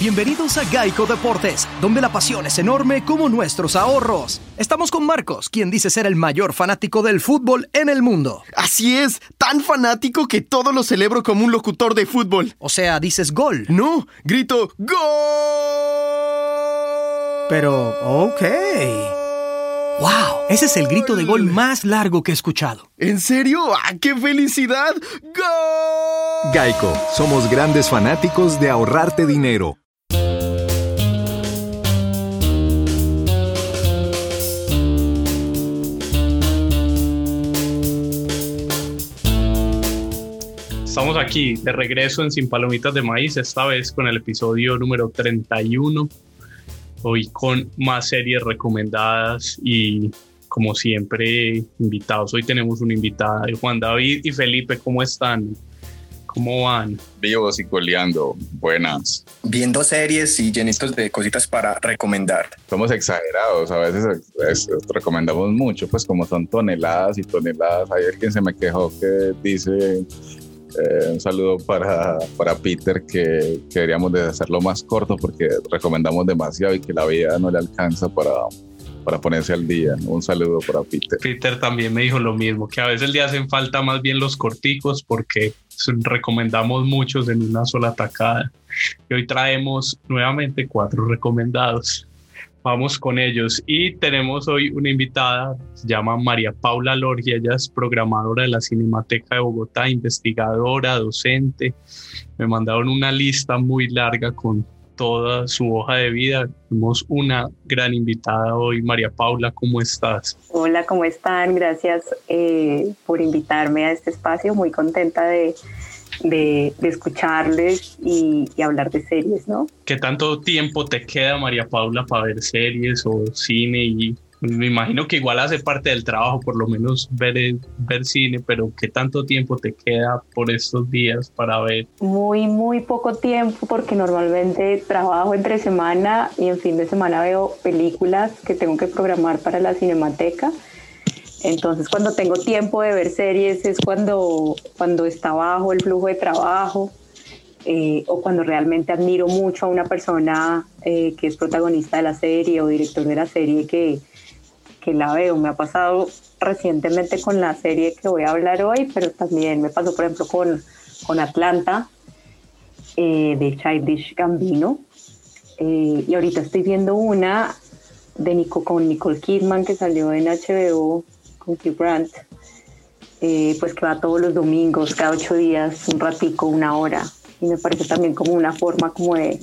Bienvenidos a Geico Deportes, donde la pasión es enorme como nuestros ahorros. Estamos con Marcos, quien dice ser el mayor fanático del fútbol en el mundo. Así es, tan fanático que todo lo celebro como un locutor de fútbol. O sea, dices gol. No, grito ¡Gol! Pero, ok. ¡Wow! Ese es el grito de gol más largo que he escuchado. ¿En serio? ¡Ah, qué felicidad! ¡Gol! Geico, somos grandes fanáticos de ahorrarte dinero. Estamos aquí de regreso en Sin Palomitas de Maíz, esta vez con el episodio número 31. Hoy con más series recomendadas y como siempre invitados. Hoy tenemos una invitada, Juan David y Felipe, ¿cómo están? ¿Cómo van? Vivos y coleando, buenas. Viendo series y llenitos de cositas para recomendar. Somos exagerados, a veces recomendamos mucho, pues como son toneladas y toneladas. Hay alguien se me quejó que dice eh, un saludo para, para Peter, que, que, deberíamos de hacerlo más corto porque recomendamos demasiado y que la vida no le alcanza para, para ponerse al día. Un saludo para Peter. Peter también me dijo lo mismo, que a veces le hacen falta más bien los corticos porque recomendamos muchos en una sola tacada. Y hoy traemos nuevamente cuatro recomendados. Vamos con ellos. Y tenemos hoy una invitada, se llama María Paula Lorgia, ella es programadora de la Cinemateca de Bogotá, investigadora, docente. Me mandaron una lista muy larga con toda su hoja de vida. Tenemos una gran invitada hoy, María Paula, ¿cómo estás? Hola, ¿cómo están? Gracias eh, por invitarme a este espacio, muy contenta de de, escucharles y, hablar de series, ¿no? ¿Qué tanto tiempo te queda, María Paula, para ver series o cine? Y me imagino que igual hace parte del trabajo, por lo menos ver, ver cine, pero ¿qué tanto tiempo te queda por estos días para ver? Muy, muy poco tiempo, porque normalmente trabajo entre semana y en fin de semana veo películas que tengo que programar para la cinemateca entonces, cuando tengo tiempo de ver series es cuando, cuando está bajo el flujo de trabajo eh, o cuando realmente admiro mucho a una persona eh, que es protagonista de la serie o director de la serie que, que la veo. Me ha pasado recientemente con la serie que voy a hablar hoy, pero también me pasó, por ejemplo, con, con Atlanta eh, de Childish Gambino. y ahorita estoy viendo una de Nico, con Nicole Kidman que salió en HBO Hugh Grant, eh, pues que va todos los domingos, cada ocho días, un ratico, una hora. Y me parece también como una forma como de,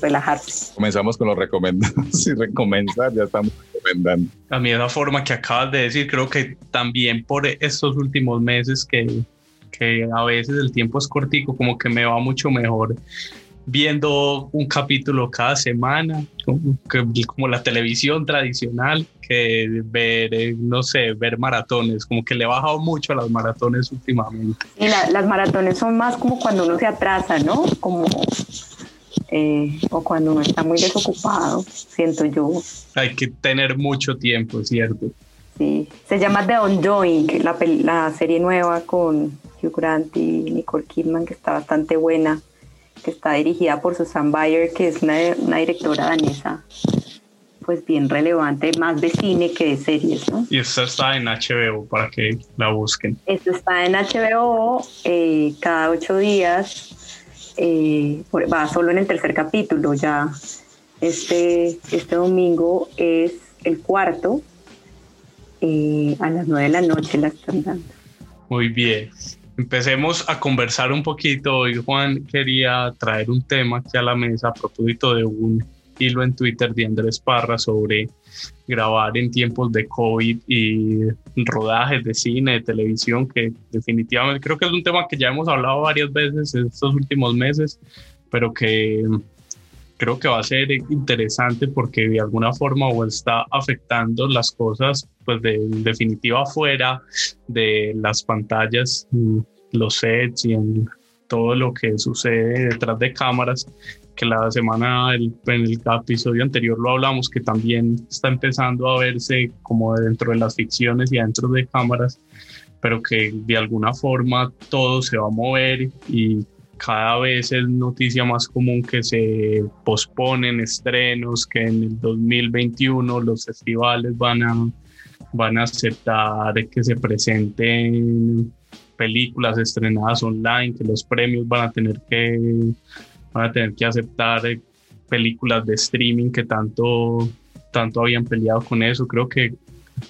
relajarse. Comenzamos con los recomendados y recomendar, ya estamos recomendando. A mí la forma que acabas de decir, creo que también por estos últimos meses que, que a veces el tiempo es cortico, como que me va mucho mejor viendo un capítulo cada semana, como, la televisión tradicional, que ver, eh, no sé, ver maratones, como que le he bajado mucho a las maratones últimamente. Y las maratones son más como cuando uno se atrasa, ¿no? Como, eh, o cuando uno está muy desocupado, siento yo. Hay que tener mucho tiempo, ¿cierto? Sí, se llama The Ongoing, la, la serie nueva con Hugh Grant y Nicole Kidman, que está bastante buena que está dirigida por Susan Bayer, que es una, directora danesa, pues bien relevante, más de cine que de series, ¿no? Y esta está en HBO para que la busquen. Esto está en HBO eh, cada ocho días, eh, va solo en el tercer capítulo ya. Este, este domingo es el cuarto, eh, a las nueve de la noche la están dando. Muy bien empecemos a conversar un poquito. Hoy Juan quería traer un tema aquí a la mesa a propósito de un hilo en Twitter de Andrés Parra sobre grabar en tiempos de COVID y rodajes de cine, de televisión, que definitivamente creo que es un tema que ya hemos hablado varias veces en estos últimos meses, pero que creo que va a ser interesante porque de alguna forma o está afectando las cosas pues de definitiva fuera de las pantallas, los sets y en todo lo que sucede detrás de cámaras, que la semana en el episodio anterior lo hablamos, que también está empezando a verse como dentro de las ficciones y dentro de cámaras, pero que de alguna forma todo se va a mover y cada vez es noticia más común que se posponen estrenos, que en el 2021 los festivales van a, van a aceptar que se presenten películas estrenadas online, que los premios van a tener que, van a tener que aceptar películas de streaming que tanto, tanto habían peleado con eso. Creo que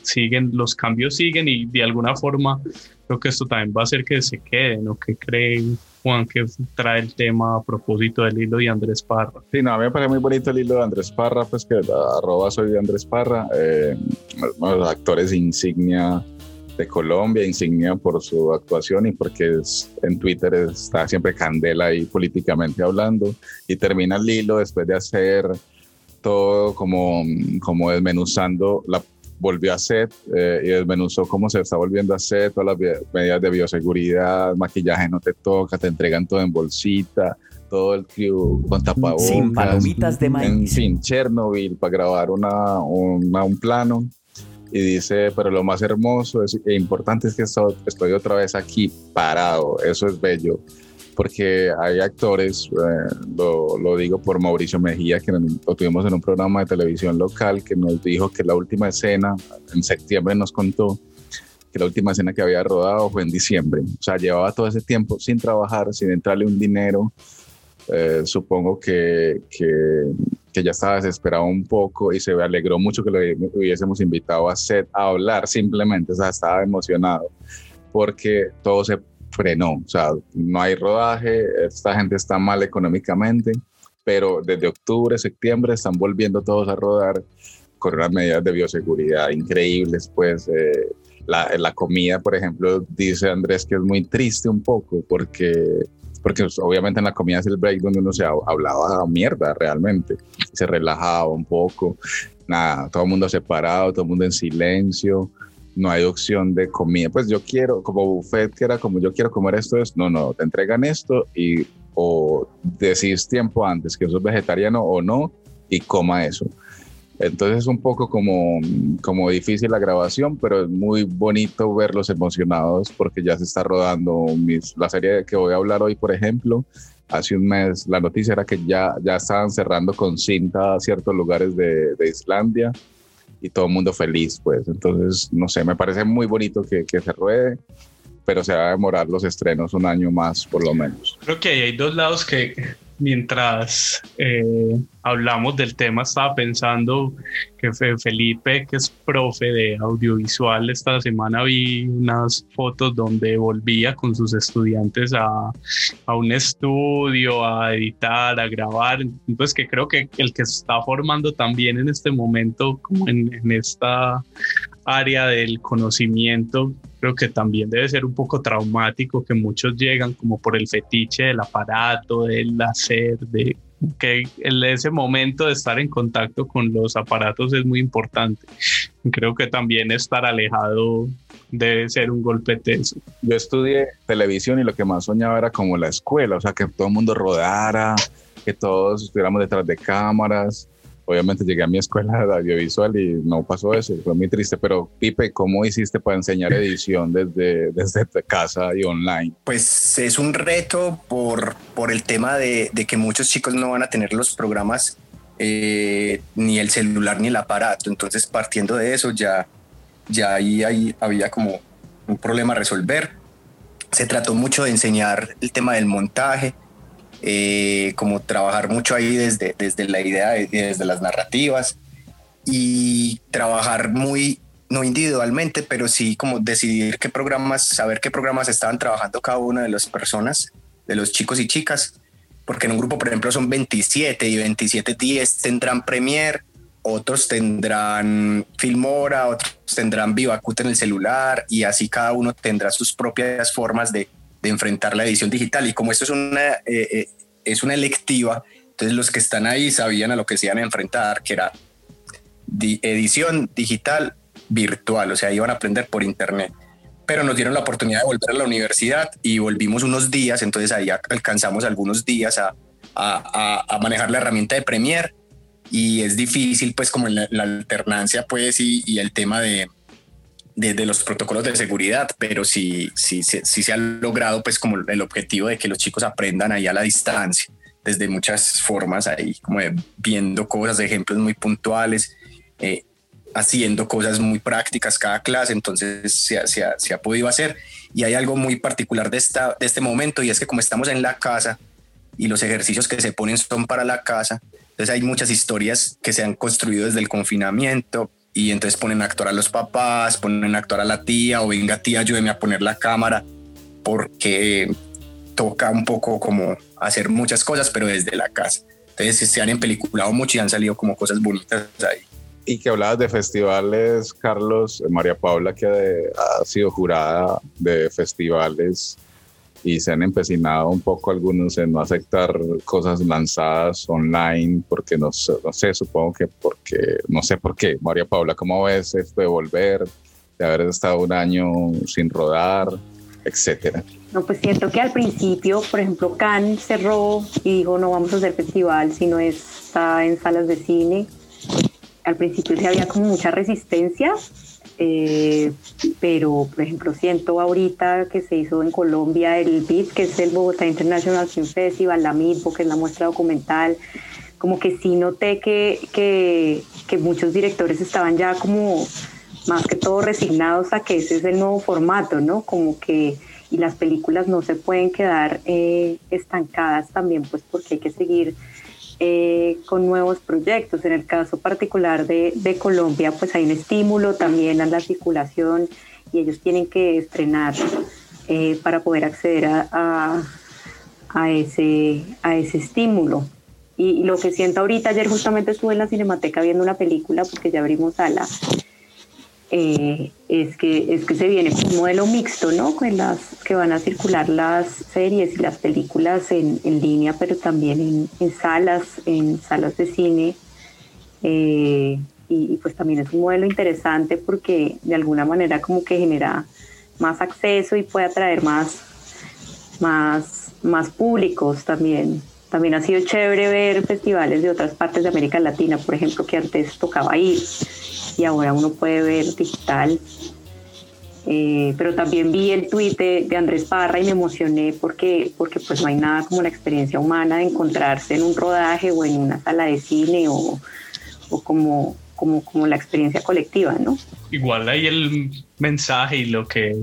siguen, los cambios siguen y de alguna forma creo que esto también va a hacer que se queden o que creen Juan que trae el tema a propósito del hilo de Andrés Parra. Sí, no, a mí me parece muy bonito el hilo de Andrés Parra, pues que arroba soy de Andrés Parra, eh, los actores insignia de Colombia, insignia por su actuación y porque es, en Twitter está siempre candela ahí políticamente hablando y termina el hilo después de hacer todo como, como desmenuzando la volvió a set eh, y desmenuzó cómo se está volviendo a set, todas las medidas de bioseguridad, maquillaje no te toca, te entregan todo en bolsita, todo el crew con tapabocas. Sin palomitas de maíz. En fin, Chernobyl para grabar una, un plano. Y dice, pero lo más hermoso e importante es que estoy otra vez aquí parado, eso es bello porque hay actores, eh, lo, digo por Mauricio Mejía, que lo tuvimos en un programa de televisión local, que nos dijo que la última escena, en septiembre nos contó, que la última escena que había rodado fue en diciembre. O sea, llevaba todo ese tiempo sin trabajar, sin entrarle un dinero. Eh, supongo que, que, que, ya estaba desesperado un poco y se alegró mucho que lo hubiésemos invitado a set a hablar simplemente, o sea, estaba emocionado porque todo se frenó, o sea, no hay rodaje, esta gente está mal económicamente, pero desde octubre, septiembre están volviendo todos a rodar con unas medidas de bioseguridad increíbles, pues eh, la, comida, por ejemplo, dice Andrés que es muy triste un poco porque, porque pues, obviamente en la comida es el break donde uno se hablaba mierda realmente, se relajaba un poco, nada, todo el mundo separado, todo el mundo en silencio, no hay opción de comida. Pues yo quiero, como buffet, que era como yo quiero comer esto, es, no, no, te entregan esto y o decís tiempo antes que sos vegetariano o no y coma eso. Entonces es un poco como, como difícil la grabación, pero es muy bonito verlos emocionados porque ya se está rodando mis, la serie que voy a hablar hoy, por ejemplo. Hace un mes la noticia era que ya, ya estaban cerrando con cinta ciertos lugares de, de Islandia y todo el mundo feliz, pues. Entonces, no sé, me parece muy bonito que, que se ruede, pero se va a demorar los estrenos un año más, por lo menos. Creo que hay dos lados que mientras eh, hablamos del tema, estaba pensando que Felipe, que es profe de audiovisual, esta semana vi unas fotos donde volvía con sus estudiantes a, a un estudio, a editar, a grabar. Pues que creo que el que se está formando también en este momento, como en esta área del conocimiento, creo que también debe ser un poco traumático que muchos llegan como por el fetiche del aparato, del hacer, de que en ese momento de estar en contacto con los aparatos es muy importante. Creo que también estar alejado debe ser un golpe tenso. Yo estudié televisión y lo que más soñaba era como la escuela, o sea, que todo el mundo rodara, que todos estuviéramos detrás de cámaras obviamente llegué a mi escuela de audiovisual y no pasó eso, fue muy triste, pero Pipe, ¿cómo hiciste para enseñar edición desde, desde casa y online? Pues es un reto por, por el tema de, de que muchos chicos no van a tener los programas, eh, ni el celular ni el aparato, entonces partiendo de eso ya, ya ahí, ahí había como un problema a resolver. Se trató mucho de enseñar el tema del montaje, eh, como trabajar mucho ahí desde, desde la idea, desde las narrativas y trabajar muy, no individualmente, pero sí como decidir qué programas, saber qué programas estaban trabajando cada una de las personas, de los chicos y chicas, porque en un grupo, por ejemplo, son 27 y 27 días tendrán Premiere, otros tendrán Filmora, otros tendrán VivaCut en el celular y así cada uno tendrá sus propias formas de, de enfrentar la edición digital. Y como esto es una, eh, eh, es una electiva, entonces los que están ahí sabían a lo que se iban a enfrentar, que era edición digital virtual, o sea, iban a aprender por internet. Pero nos dieron la oportunidad de volver a la universidad y volvimos unos días, entonces ahí alcanzamos algunos días a, a, a manejar la herramienta de Premiere y es difícil pues como la, la alternancia pues y, y el tema de, de, los protocolos de seguridad, pero sí, sí, sí, se ha logrado pues como el objetivo de que los chicos aprendan ahí a la distancia, desde muchas formas ahí, como viendo cosas, ejemplos muy puntuales, eh, haciendo cosas muy prácticas cada clase, entonces se, se, ha, se, ha, podido hacer. Y hay algo muy particular de, esta, de este momento y es que como estamos en la casa y los ejercicios que se ponen son para la casa, entonces hay muchas historias que se han construido desde el confinamiento, y entonces ponen a actuar a los papás, ponen a actuar a la tía o venga tía, ayúdeme a poner la cámara porque toca un poco como hacer muchas cosas, pero desde la casa. Entonces se han empeliculado mucho y han salido como cosas bonitas ahí. Y que hablabas de festivales, Carlos, María Paula, que ha sido jurada de festivales y se han empecinado un poco algunos en no aceptar cosas lanzadas online porque no, no sé, supongo que porque, no sé por qué. María Paula, ¿cómo ves esto de volver, de haber estado un año sin rodar, etcétera? No, pues siento que al principio, por ejemplo, Cannes cerró y dijo no vamos a hacer festival, sino está en salas de cine. Al principio sí había como mucha resistencia, eh, pero por ejemplo siento ahorita que se hizo en Colombia el BIT, que es el Bogotá International Film Festival, la MITBO, que es la muestra documental, como que sí noté que, que, que muchos directores estaban ya como más que todo resignados a que ese es el nuevo formato, ¿no? Como que y las películas no se pueden quedar eh, estancadas también, pues porque hay que seguir eh, con nuevos proyectos. En el caso particular de, de, Colombia, pues hay un estímulo también a la circulación y ellos tienen que estrenar eh, para poder acceder a, a, ese, a ese estímulo. Y, lo que siento ahorita, ayer justamente estuve en la Cinemateca viendo una película porque ya abrimos sala eh, es, que, es que se viene un modelo mixto, ¿no? Con las que van a circular las series y las películas en, en línea, pero también en, en, salas, en salas de cine. Eh, y, y, pues también es un modelo interesante porque de alguna manera como que genera más acceso y puede atraer más, más, más públicos también. También ha sido chévere ver festivales de otras partes de América Latina, por ejemplo, que antes tocaba ir y ahora uno puede ver digital. Eh, pero también vi el tuit de, Andrés Parra y me emocioné porque, porque pues no hay nada como la experiencia humana de encontrarse en un rodaje o en una sala de cine o, o como, como, como la experiencia colectiva, ¿no? Igual ahí el mensaje y lo que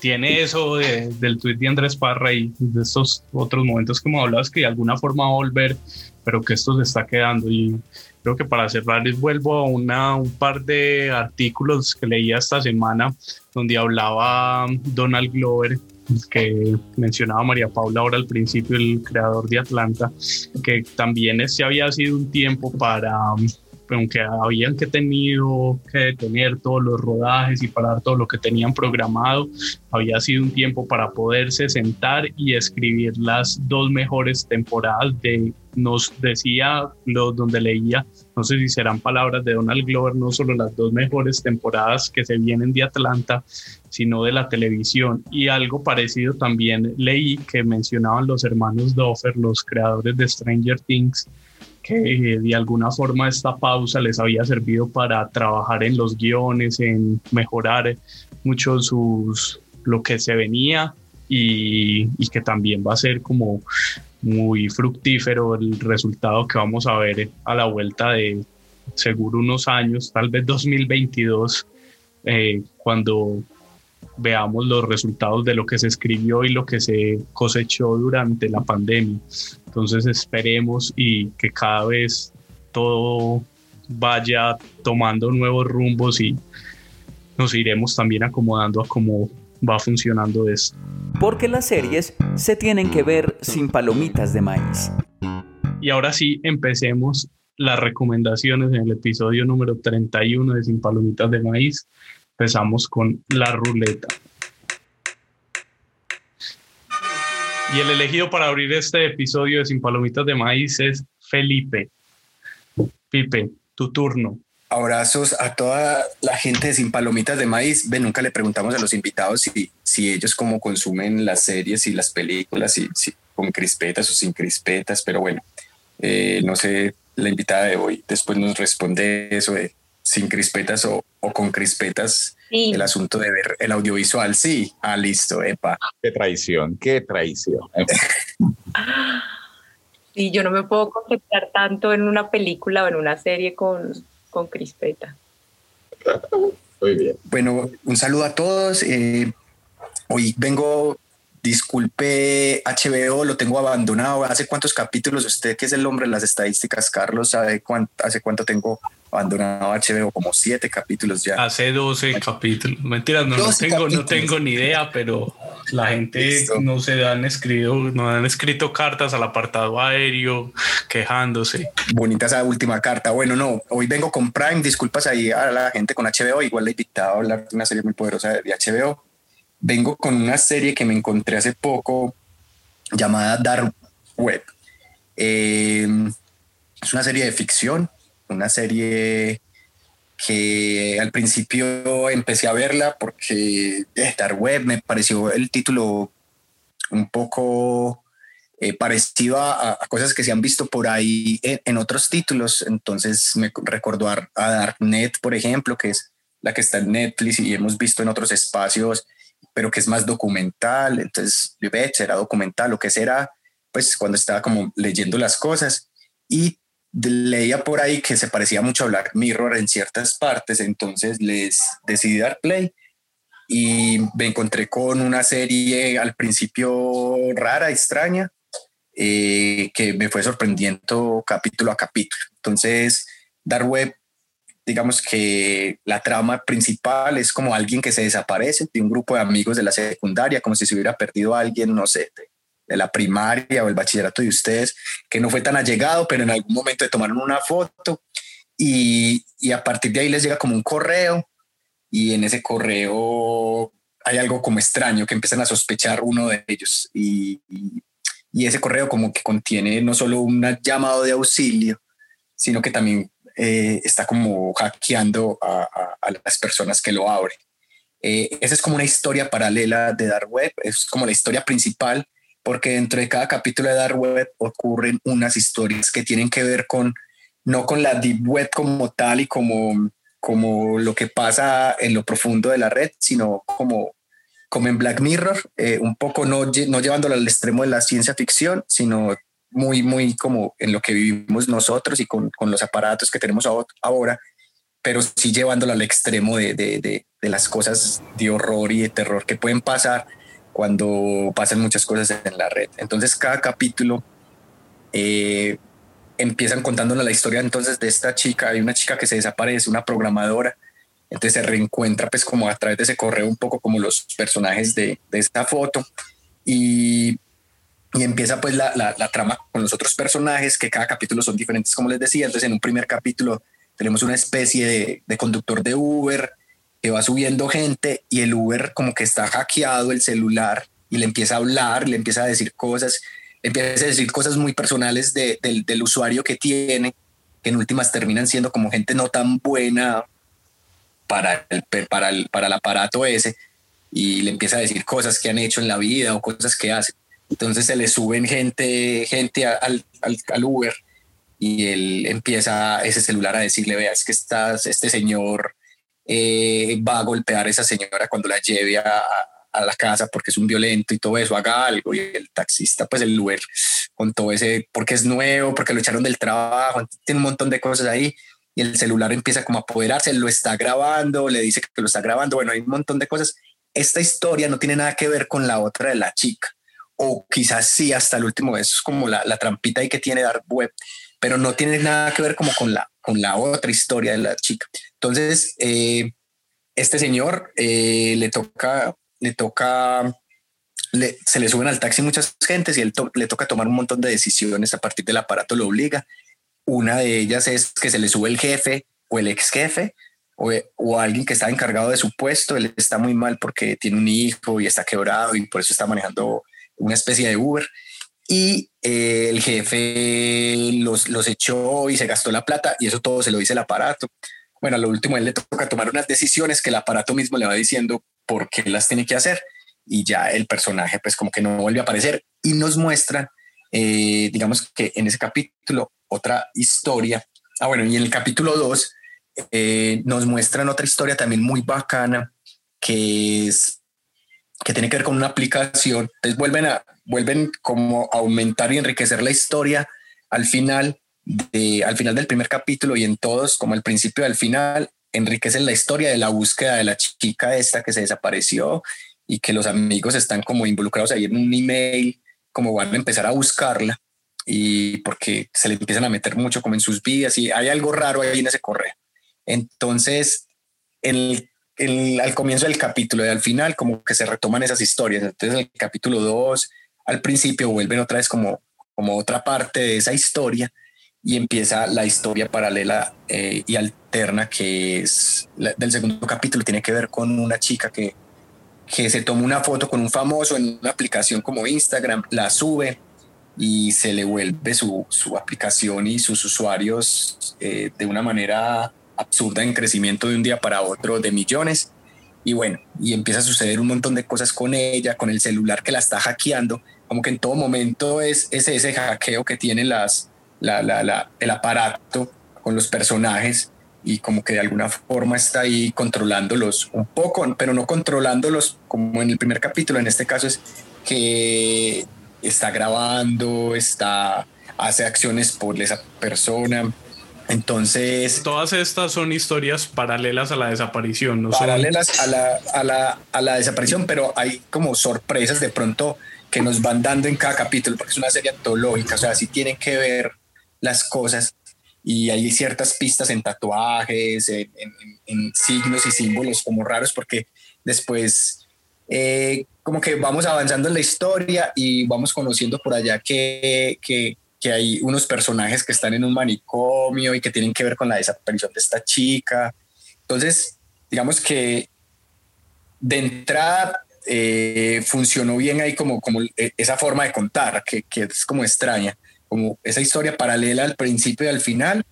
tiene eso del tuit de Andrés Parra y de estos otros momentos como hablabas que de alguna forma va a volver, pero que esto se está quedando. Y creo que para cerrar vuelvo a una, un par de artículos que leía esta semana donde hablaba Donald Glover que mencionaba María Paula ahora al principio, el creador de Atlanta, que también este había sido un tiempo para aunque habían que tenido que detener todos los rodajes y parar todo lo que tenían programado, había sido un tiempo para poderse sentar y escribir las dos mejores temporadas de, nos decía lo, donde leía, no sé si serán palabras de Donald Glover, no solo las dos mejores temporadas que se vienen de Atlanta, sino de la televisión. Y algo parecido también leí que mencionaban los hermanos Doffer, los creadores de Stranger Things, que de alguna forma esta pausa les había servido para trabajar en los guiones, en mejorar mucho sus, lo que se venía y, y, que también va a ser como muy fructífero el resultado que vamos a ver a la vuelta de seguro unos años, tal vez 2022, eh, cuando veamos los resultados de lo que se escribió y lo que se cosechó durante la pandemia. Entonces esperemos y que cada vez todo vaya tomando nuevos rumbos y nos iremos también acomodando a cómo va funcionando esto. Porque las series se tienen que ver sin palomitas de maíz. Y ahora sí, empecemos las recomendaciones en el episodio número 31 de Sin Palomitas de Maíz. Empezamos con la ruleta. Y el elegido para abrir este episodio de Sin Palomitas de Maíz es Felipe. Pipe, tu turno. Abrazos a toda la gente de Sin Palomitas de Maíz. Ve, nunca le preguntamos a los invitados si, si ellos cómo consumen las series y las películas, si, con crispetas o sin crispetas, pero bueno, eh, no sé, la invitada de hoy después nos responde eso de sin crispetas o, con crispetas el asunto de ver el audiovisual. Sí, ah, listo, epa. Qué traición, qué traición. Y yo no me puedo concentrar tanto en una película o en una serie con, con crispeta. Muy bien. Bueno, un saludo a todos. Eh, hoy vengo disculpe HBO, lo tengo abandonado. ¿Hace cuántos capítulos? Usted que es el hombre de las estadísticas, Carlos, ¿sabe cuánto, hace cuánto tengo abandonado HBO? Como siete capítulos ya. Hace 12 capítulos. Mentiras, no, tengo, no tengo ni idea, pero la gente no se han escrito, no han escrito cartas al apartado aéreo quejándose. Bonita esa última carta. Bueno, no, hoy vengo con Prime. Disculpas ahí a la gente con HBO. Igual le he invitado a hablar de una serie muy poderosa de HBO vengo con una serie que me encontré hace poco llamada Dark Web. Eh, es una serie de ficción, una serie que al principio empecé a verla porque eh, Dark Web me pareció el título un poco eh, parecido a, cosas que se han visto por ahí en, otros títulos. Entonces me recordó a, a Darknet, por ejemplo, que es la que está en Netflix y hemos visto en otros espacios pero que es más documental. Entonces, será documental, lo que será, pues cuando estaba como leyendo las cosas y leía por ahí que se parecía mucho a Black Mirror en ciertas partes, entonces les decidí dar play y me encontré con una serie al principio rara, extraña, eh, que me fue sorprendiendo capítulo a capítulo. Entonces, Dark Web digamos que la trama principal es como alguien que se desaparece de un grupo de amigos de la secundaria, como si se hubiera perdido alguien, no sé, de, la primaria o el bachillerato de ustedes, que no fue tan allegado, pero en algún momento tomaron una foto y, y a partir de ahí les llega como un correo y en ese correo hay algo como extraño que empiezan a sospechar uno de ellos y, y ese correo como que contiene no solo un llamado de auxilio, sino que también eh, está como hackeando a, las personas que lo abren. Eh, esa es como una historia paralela de Dark Web, es como la historia principal, porque dentro de cada capítulo de Dark Web ocurren unas historias que tienen que ver con, no con la Deep Web como tal y como, como lo que pasa en lo profundo de la red, sino como, como en Black Mirror, eh, un poco no, no llevándolo al extremo de la ciencia ficción, sino muy, muy como en lo que vivimos nosotros y con, con los aparatos que tenemos ahora, pero sí llevándolo al extremo de, de, de, las cosas de horror y de terror que pueden pasar cuando pasan muchas cosas en la red. Entonces cada capítulo eh, empiezan contándonos la historia entonces de esta chica, hay una chica que se desaparece, una programadora, entonces se reencuentra pues como a través de ese correo un poco como los personajes de, de esta foto. Y y empieza pues la, la, trama con los otros personajes, que cada capítulo son diferentes, como les decía. Entonces en un primer capítulo tenemos una especie de, conductor de Uber que va subiendo gente y el Uber como que está hackeado el celular y le empieza a hablar, le empieza a decir cosas, empieza a decir cosas muy personales de, del, del usuario que tiene, que en últimas terminan siendo como gente no tan buena para el, para el, para el aparato ese y le empieza a decir cosas que han hecho en la vida o cosas que hacen. Entonces se le suben gente, gente al, al, Uber y él empieza ese celular a decirle, vea, es que estás, este señor eh, va a golpear a esa señora cuando la lleve a, a, la casa porque es un violento y todo eso, haga algo. Y el taxista, pues el Uber, con todo ese, porque es nuevo, porque lo echaron del trabajo, tiene un montón de cosas ahí. Y el celular empieza como a apoderarse, lo está grabando, le dice que lo está grabando, bueno, hay un montón de cosas. Esta historia no tiene nada que ver con la otra de la chica o quizás sí hasta el último, eso es como la, la trampita ahí que tiene Dark Web, pero no tiene nada que ver como con la, con la otra historia de la chica. Entonces, eh, este señor eh, le toca, le toca, se le suben al taxi muchas gentes y él le toca tomar un montón de decisiones a partir del aparato, lo obliga. Una de ellas es que se le sube el jefe o el ex jefe o, o, alguien que está encargado de su puesto, él está muy mal porque tiene un hijo y está quebrado y por eso está manejando una especie de Uber. Y eh, el jefe los, los echó y se gastó la plata y eso todo se lo dice el aparato. Bueno, a lo último él le toca tomar unas decisiones que el aparato mismo le va diciendo por qué las tiene que hacer y ya el personaje pues como que no vuelve a aparecer y nos muestra eh, digamos que en ese capítulo otra historia. Ah, bueno, y en el capítulo 2 eh, nos muestran otra historia también muy bacana que es que tiene que ver con una aplicación. Entonces vuelven a vuelven como a aumentar y enriquecer la historia al final de, al final del primer capítulo y en todos, como al principio y al final, enriquecen la historia de la búsqueda de la chica esta que se desapareció y que los amigos están como involucrados ahí en un email, como van a empezar a buscarla y porque se le empiezan a meter mucho como en sus vidas y hay algo raro ahí en ese correo. Entonces, el, al comienzo del capítulo y al final como que se retoman esas historias. Entonces, el capítulo 2, al principio vuelven otra vez como, como otra parte de esa historia y empieza la historia paralela eh, y alterna que es del segundo capítulo. Tiene que ver con una chica que, que se toma una foto con un famoso en una aplicación como Instagram, la sube y se le vuelve su, su aplicación y sus usuarios eh, de una manera absurda en crecimiento de un día para otro de millones. Y bueno, y empieza a suceder un montón de cosas con ella, con el celular que la está hackeando, como que en todo momento es ese, ese hackeo que tiene las, la, la, el aparato con los personajes y como que de alguna forma está ahí controlándolos un poco, pero no controlándolos como en el primer capítulo, en este caso es que está grabando, está, hace acciones por esa persona. Entonces. Todas estas son historias paralelas a la desaparición, ¿no? Paralelas a, la, a, la, a la desaparición, pero hay como sorpresas de pronto que nos van dando en cada capítulo, porque es una serie antológica, o sea, sí tienen que ver las cosas y hay ciertas pistas en tatuajes, en, en, signos y símbolos como raros, porque después eh, como que vamos avanzando en la historia y vamos conociendo por allá que, que, que, hay unos personajes que están en un manicomio y que tienen que ver con la desaparición de esta chica. Entonces, digamos que de entrada eh, funcionó bien ahí como, como esa forma de contar, que, que es como extraña como esa historia paralela al principio y al final.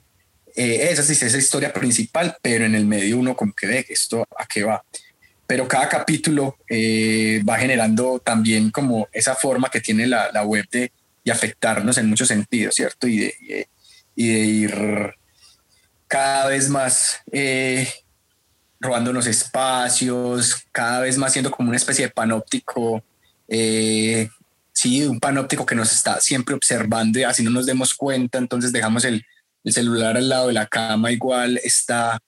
Eh, esa sí es esa historia principal, pero en el medio uno como que ve esto a qué va. Pero cada capítulo eh, va generando también como esa forma que tiene la, la web de y afectarnos en muchos sentidos, ¿cierto? Y de, y de, ir cada vez más eh, robándonos espacios, cada vez más siendo como una especie de panóptico eh, sí, un panóptico que nos está siempre observando y así no nos demos cuenta, entonces dejamos el, el celular al lado de la cama, igual está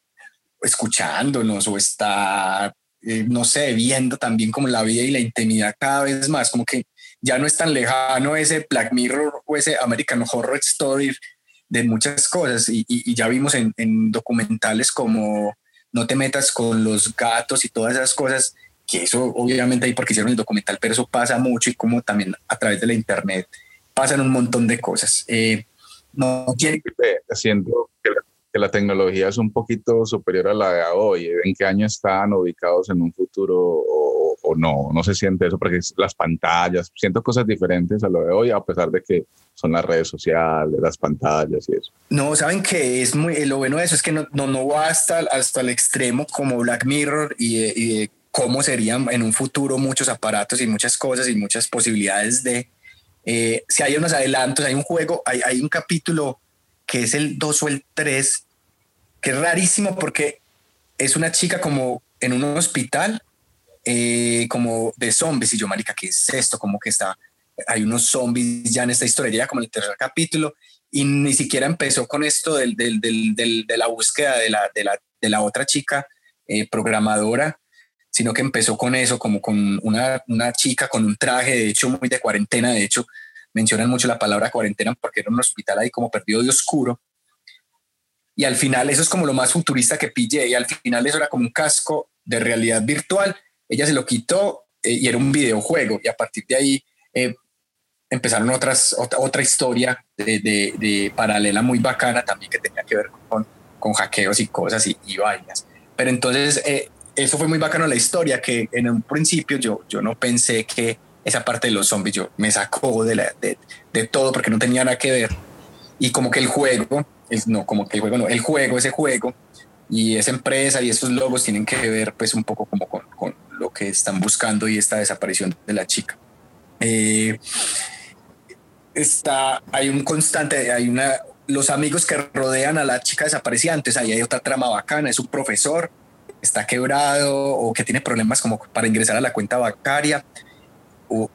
escuchándonos o está, eh, no sé, viendo también como la vida y la intimidad cada vez más, como que ya no es tan lejano ese Black Mirror o ese American Horror Story de muchas cosas y, ya vimos en, en documentales como No te metas con los gatos y todas esas cosas que eso obviamente ahí porque hicieron el documental, pero eso pasa mucho y como también a través de la internet pasan un montón de cosas. Eh, no tiene... Siento que la, que la, tecnología es un poquito superior a la de hoy. ¿En qué año están ubicados en un futuro o, no? No se siente eso porque las pantallas, siento cosas diferentes a lo de hoy, a pesar de que son las redes sociales, las pantallas y eso. No, saben que es muy, lo bueno de eso es que no, no, no va hasta, hasta el extremo como Black Mirror y, y cómo serían en un futuro muchos aparatos y muchas cosas y muchas posibilidades de... Eh, si hay unos adelantos, hay un juego, hay, hay un capítulo que es el 2 o el 3, que es rarísimo porque es una chica como en un hospital, eh, como de zombies, y yo, marica, ¿qué es esto? Como que está, hay unos zombies ya en esta historia, ya como el tercer capítulo, y ni siquiera empezó con esto del, del, del, de la búsqueda de la, de la, de la otra chica eh, programadora, sino que empezó con eso, como con una, una chica con un traje, de hecho, muy de cuarentena, de hecho, mencionan mucho la palabra cuarentena porque era un hospital ahí como perdido de oscuro. Y al final eso es como lo más futurista que pillé y al final eso era como un casco de realidad virtual. Ella se lo quitó eh, y era un videojuego y a partir de ahí eh, empezaron otras, otra, otra historia de, paralela muy bacana también que tenía que ver con, con hackeos y cosas y, vainas. Pero entonces eh, eso fue muy bacano la historia, que en un principio yo, yo no pensé que esa parte de los zombies yo me sacó de, de, todo porque no tenía nada que ver. Y como que el juego, es, no, como que el juego, no, el juego, ese juego y esa empresa y esos logos tienen que ver pues un poco como con, con lo que están buscando y esta desaparición de la chica. Eh, está, hay un constante, hay una, los amigos que rodean a la chica desaparecida. Entonces ahí hay otra trama bacana, es un profesor, está quebrado o que tiene problemas como para ingresar a la cuenta bancaria.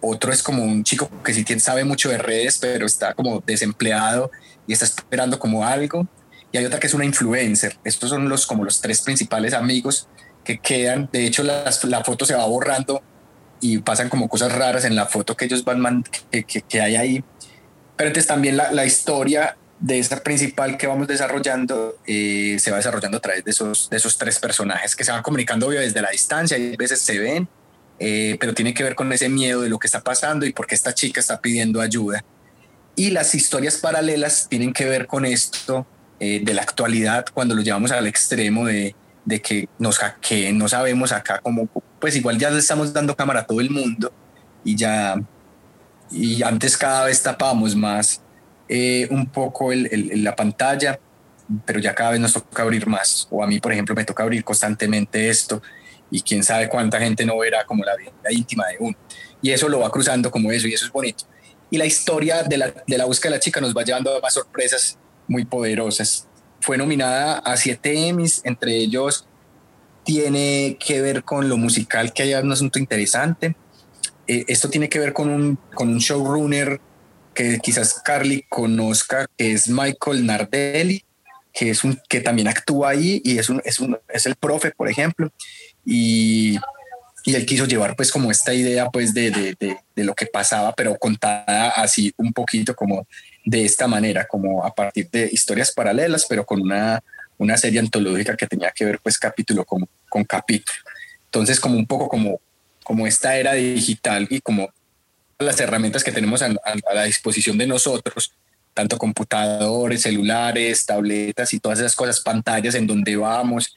Otro es como un chico que sí tiene, sabe mucho de redes, pero está como desempleado y está esperando como algo. Y hay otra que es una influencer. Estos son los como los tres principales amigos que quedan. De hecho, las, la foto se va borrando y pasan como cosas raras en la foto que ellos van que, que, que hay ahí. Pero entonces también la, la historia de esa principal que vamos desarrollando eh, se va desarrollando a través de esos, de esos tres personajes que se van comunicando obvio desde la distancia y a veces se ven, eh, pero tiene que ver con ese miedo de lo que está pasando y por qué esta chica está pidiendo ayuda. Y las historias paralelas tienen que ver con esto eh, de la actualidad cuando lo llevamos al extremo de, de que nos hackeen, no sabemos acá cómo, pues igual ya le estamos dando cámara a todo el mundo y ya, y antes cada vez tapamos más eh, un poco el, la pantalla, pero ya cada vez nos toca abrir más. O a mí, por ejemplo, me toca abrir constantemente esto y quién sabe cuánta gente no verá como la vida íntima de uno. Y eso lo va cruzando como eso y eso es bonito. Y la historia de la, de la búsqueda de la chica nos va llevando a más sorpresas muy poderosas. Fue nominada a siete Emmys, entre ellos tiene que ver con lo musical, que hay un asunto interesante. Eh, esto tiene que ver con un, con un showrunner que quizás Carly conozca, que es Michael Nardelli, que, es un, que también actúa ahí y es, un, es, un, es el profe, por ejemplo. Y, y él quiso llevar pues como esta idea pues de, de, de, de, lo que pasaba, pero contada así un poquito como de esta manera, como a partir de historias paralelas, pero con una, una serie antológica que tenía que ver pues capítulo con, con capítulo. Entonces como un poco como, como esta era digital y como las herramientas que tenemos a, la disposición de nosotros, tanto computadores, celulares, tabletas y todas esas cosas, pantallas en donde vamos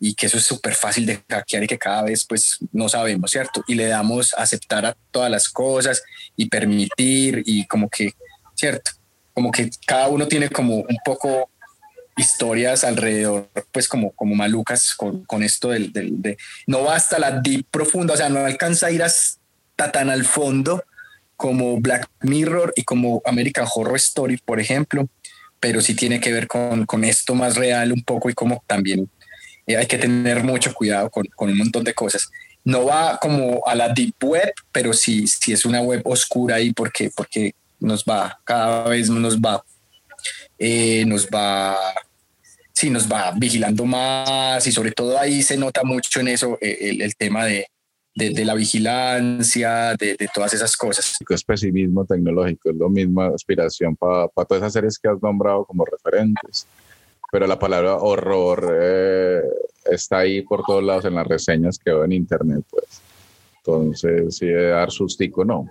y que eso es súper fácil de hackear y que cada vez pues no sabemos, ¿cierto? Y le damos aceptar a todas las cosas y permitir y como que, ¿cierto? Como que cada uno tiene como un poco historias alrededor, pues como, como malucas con, con esto del, del, de, no basta la deep profunda, o sea, no alcanza a ir hasta tan al fondo, como Black Mirror y como American Horror Story, por ejemplo, pero sí tiene que ver con, con esto más real un poco y como también eh, hay que tener mucho cuidado con, con, un montón de cosas. No va como a la deep web, pero sí, sí es una web oscura ahí porque, porque nos va, cada vez nos va, eh, nos va, sí, nos va vigilando más y sobre todo ahí se nota mucho en eso eh, el, el tema de, de, de, la vigilancia, de, de, todas esas cosas. Es pesimismo tecnológico, es lo mismo aspiración para pa todas esas series que has nombrado como referentes. Pero la palabra horror eh, está ahí por todos lados en las reseñas que veo en internet, pues. Entonces, sí, de dar sustico, no.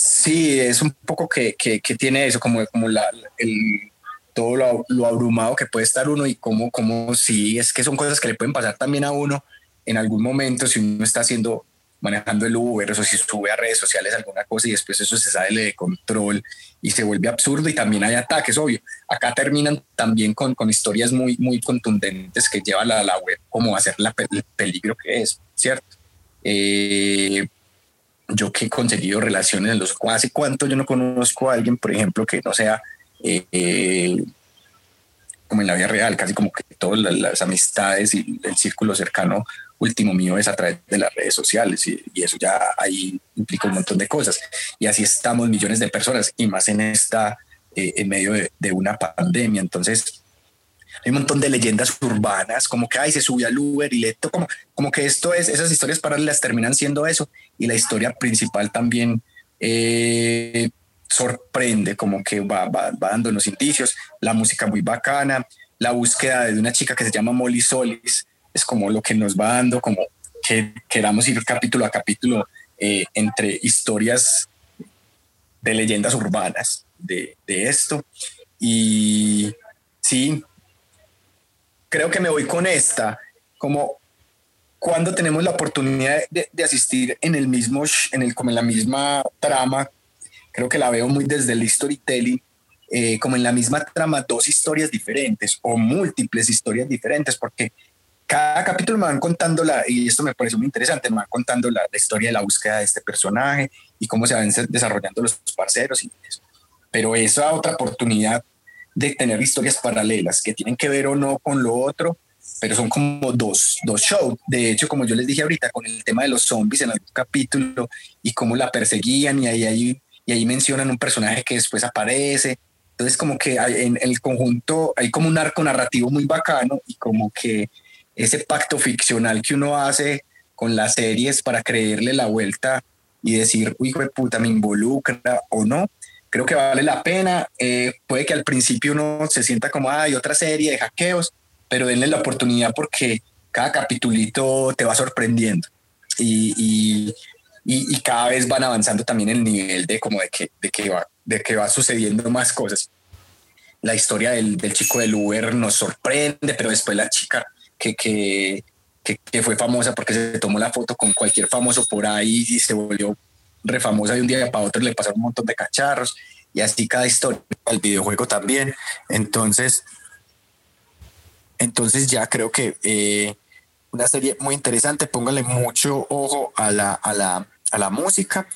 Sí, es un poco que, que, tiene eso, como, como la, el, todo lo, lo, abrumado que puede estar uno y como, como sí, es que son cosas que le pueden pasar también a uno en algún momento si uno está haciendo manejando el Uber, o si sube a redes sociales alguna cosa y después eso se sale de control y se vuelve absurdo y también hay ataques, obvio. Acá terminan también con, con historias muy, muy contundentes que llevan a la web como a hacer la, el peligro que es, ¿cierto? Eh, yo que he conseguido relaciones en los hace cuánto yo no conozco a alguien, por ejemplo, que no sea eh, eh, como en la vida real, casi como que todas las, las amistades y el círculo cercano último mío es a través de las redes sociales y, y, eso ya ahí implica un montón de cosas. Y así estamos millones de personas y más en esta, eh, en medio de, de, una pandemia. Entonces, hay un montón de leyendas urbanas, como que, ay, se subió al Uber y le como, como que esto es, esas historias paralelas terminan siendo eso y la historia principal también eh, sorprende, como que va, va, va dándonos indicios, la música muy bacana, la búsqueda de una chica que se llama Molly Solis, es como lo que nos va dando, como que queramos ir capítulo a capítulo eh, entre historias de leyendas urbanas de, de, esto. Y sí, creo que me voy con esta, como cuando tenemos la oportunidad de, de asistir en el mismo, en, el, como en la misma trama, creo que la veo muy desde el storytelling, eh, como en la misma trama, dos historias diferentes o múltiples historias diferentes, porque cada capítulo me van contando la, y esto me parece muy interesante, me van contando la, la, historia de la búsqueda de este personaje y cómo se van desarrollando los parceros y eso. Pero esa otra oportunidad de tener historias paralelas que tienen que ver o no con lo otro, pero son como dos, dos shows. De hecho, como yo les dije ahorita, con el tema de los zombies en el capítulo y cómo la perseguían y ahí, ahí, y ahí mencionan un personaje que después aparece. Entonces, como que en el conjunto hay como un arco narrativo muy bacano y como que ese pacto ficcional que uno hace con las series para creerle la vuelta y decir, uy, puta, me involucra o no, creo que vale la pena. Eh, puede que al principio uno se sienta como, hay otra serie de hackeos, pero denle la oportunidad porque cada capitulito te va sorprendiendo y, y, y, cada vez van avanzando también el nivel de como de que, de que, va, de que va sucediendo más cosas. La historia del, del chico del Uber nos sorprende, pero después la chica que, que, que, fue famosa porque se tomó la foto con cualquier famoso por ahí y se volvió refamosa de un día para otro, le pasaron un montón de cacharros y así cada historia, el videojuego también. Entonces, entonces ya creo que eh, una serie muy interesante, póngale mucho ojo a la, a la, a la música,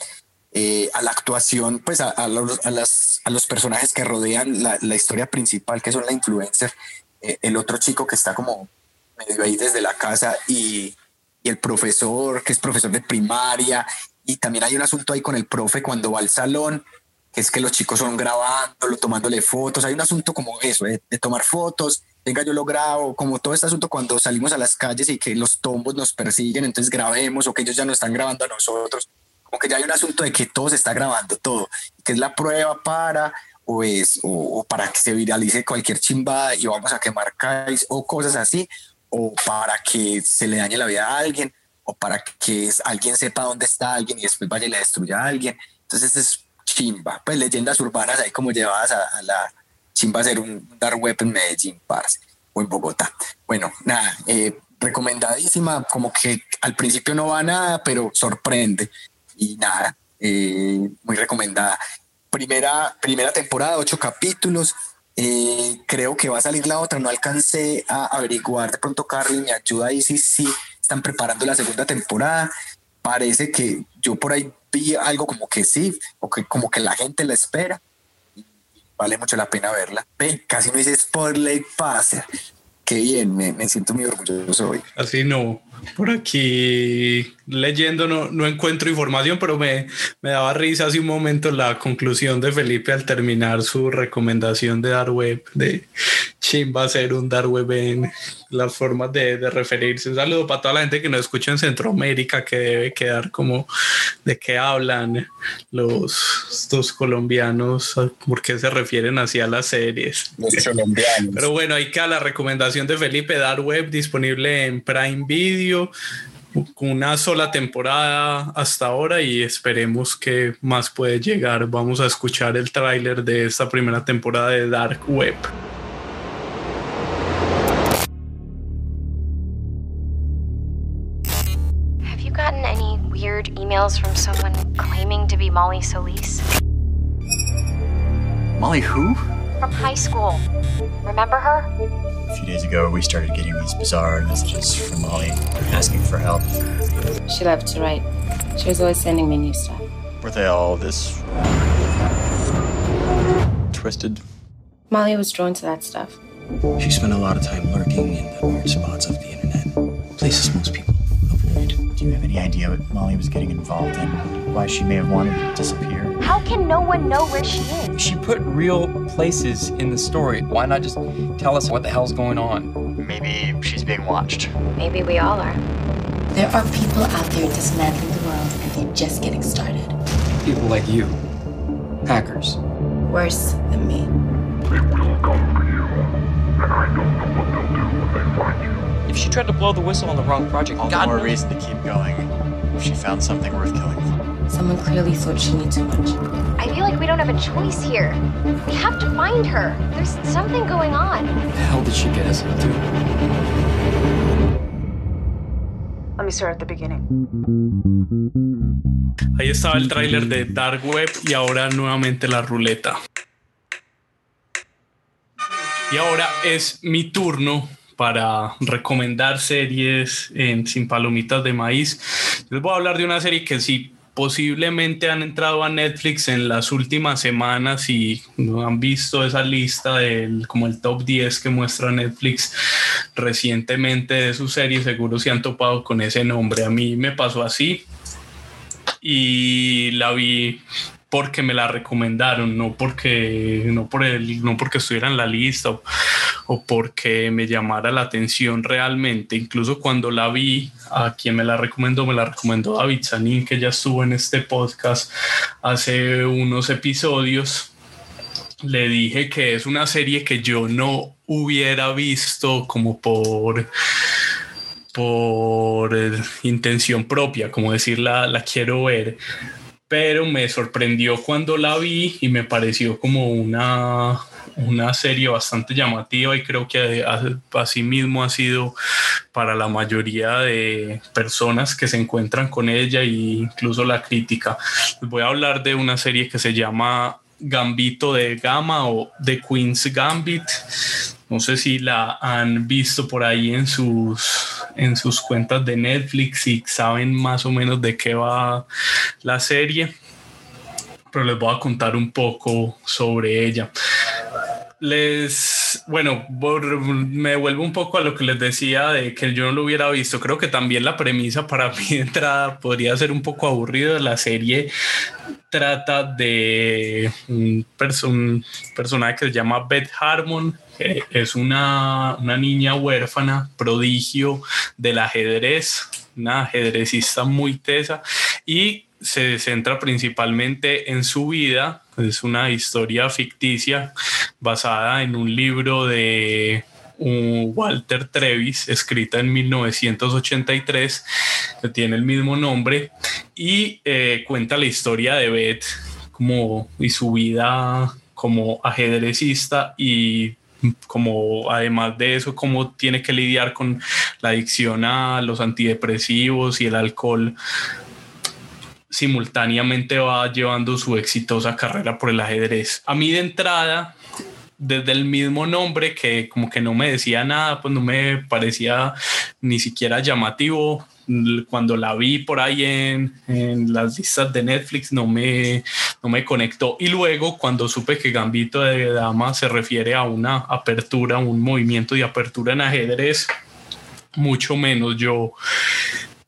eh, a la actuación, pues a, los, a, las, a los personajes que rodean la, la historia principal, que son la influencer, eh, el otro chico que está como medio ahí desde la casa y, y el profesor, que es profesor de primaria, y también hay un asunto ahí con el profe cuando va al salón, que es que los chicos son grabándolo, tomándole fotos, hay un asunto como eso, de tomar fotos, venga, yo lo grabo, como todo este asunto cuando salimos a las calles y que los tombos nos persiguen, entonces grabemos o que ellos ya no están grabando a nosotros, como que ya hay un asunto de que todo se está grabando, todo, que es la prueba para o es o, para que se viralice cualquier chimba y vamos a quemar calles o cosas así, o para que se le dañe la vida a alguien, o para que alguien sepa dónde está alguien y después vaya y le destruya a alguien. Entonces es chimba, pues leyendas urbanas ahí como llevadas a, a la va a ser un dark web en Medellín, parce, o en Bogotá. Bueno, nada, eh, recomendadísima, como que al principio no va nada, pero sorprende. Y nada, eh, muy recomendada. Primera, primera temporada, ocho capítulos. Eh, creo que va a salir la otra, no alcancé a averiguar. De pronto, Carly me ayuda ahí sí, sí están preparando la segunda temporada. Parece que yo por ahí vi algo como que sí, o que como que la gente la espera vale mucho la pena verla. Ven, casi no dice Spotlight Passer. Qué bien, me, me siento muy orgulloso hoy. Así no. Por aquí leyendo no, no encuentro información, pero me, me, daba risa hace un momento la conclusión de Felipe al terminar su recomendación de Dark Web, de Chim va a ser un Dark Web en las formas de, de, referirse. Un saludo para toda la gente que nos escucha en Centroamérica, que debe quedar como de qué hablan los dos colombianos, por qué se refieren así a las series. Los colombianos. Pero bueno, ahí queda la recomendación de Felipe, Dark Web disponible en Prime Video con una sola temporada hasta ahora y esperemos que más puede llegar. Vamos a escuchar el tráiler de esta primera temporada de Dark Web. Have you gotten any weird emails from someone claiming to be Molly Solis? Molly who? From high school. Remember her? A few days ago, we started getting these bizarre messages from Molly asking for help. She loved to write. She was always sending me new stuff. Were they all this twisted? Molly was drawn to that stuff. She spent a lot of time lurking in the weird spots of the internet, places most people avoid. Do you have any idea what Molly was getting involved in? Why she may have wanted to disappear? How can no one know where she is? She put real places in the story. Why not just tell us what the hell's going on? Maybe she's being watched. Maybe we all are. There are people out there dismantling the world, and they're just getting started. People like you. Hackers. Worse than me. They will come for you, and I don't know what they'll do when they find you. If she tried to blow the whistle on the wrong project, all God the more knows. reason to keep going. If she found something worth killing for. Someone clearly thought she knew too much. I feel like we don't have a choice here. We have to find her. There's something going on. What the hell did she get us into? Let me start at the beginning. Ahí estaba el tráiler de Dark Web y ahora nuevamente la ruleta. Y ahora es mi turno para recomendar series en Sin Palomitas de Maíz. Les voy a hablar de una serie que sí posiblemente han entrado a Netflix en las últimas semanas y han visto esa lista del como el top 10 que muestra Netflix recientemente de su serie, seguro se han topado con ese nombre. A mí me pasó así y la vi porque me la recomendaron, no porque, no por el, no porque estuviera en la lista o, porque me llamara la atención realmente. Incluso cuando la vi, a quien me la recomendó, me la recomendó David Sanín, que ya estuvo en este podcast hace unos episodios. Le dije que es una serie que yo no hubiera visto como por por intención propia, como decir la, la quiero ver, pero me sorprendió cuando la vi y me pareció como una, una serie bastante llamativa y creo que así mismo ha sido para la mayoría de personas que se encuentran con ella e incluso la crítica. Les voy a hablar de una serie que se llama Gambito de Gama o The Queen's Gambit. No sé si la han visto por ahí en sus, en sus cuentas de Netflix y saben más o menos de qué va la serie, pero les voy a contar un poco sobre ella. Les, bueno, me vuelvo un poco a lo que les decía de que yo no lo hubiera visto. Creo que también la premisa para mi entrada podría ser un poco aburrida. La serie trata de un, personaje que se llama Beth Harmon, es una, una niña huérfana, prodigio del ajedrez, una ajedrecista muy tesa y se centra principalmente en su vida. Es una historia ficticia basada en un libro de Walter Trevis, escrita en 1983, que tiene el mismo nombre, y eh, cuenta la historia de Beth como, y su vida como ajedrecista y como además de eso, cómo tiene que lidiar con la adicción a los antidepresivos y el alcohol simultáneamente va llevando su exitosa carrera por el ajedrez. A mí de entrada, desde el mismo nombre que como que no me decía nada, pues no me parecía ni siquiera llamativo, cuando la vi por ahí en, las listas de Netflix no me, no me conectó. Y luego cuando supe que Gambito de Dama se refiere a una apertura, un movimiento de apertura en ajedrez, mucho menos yo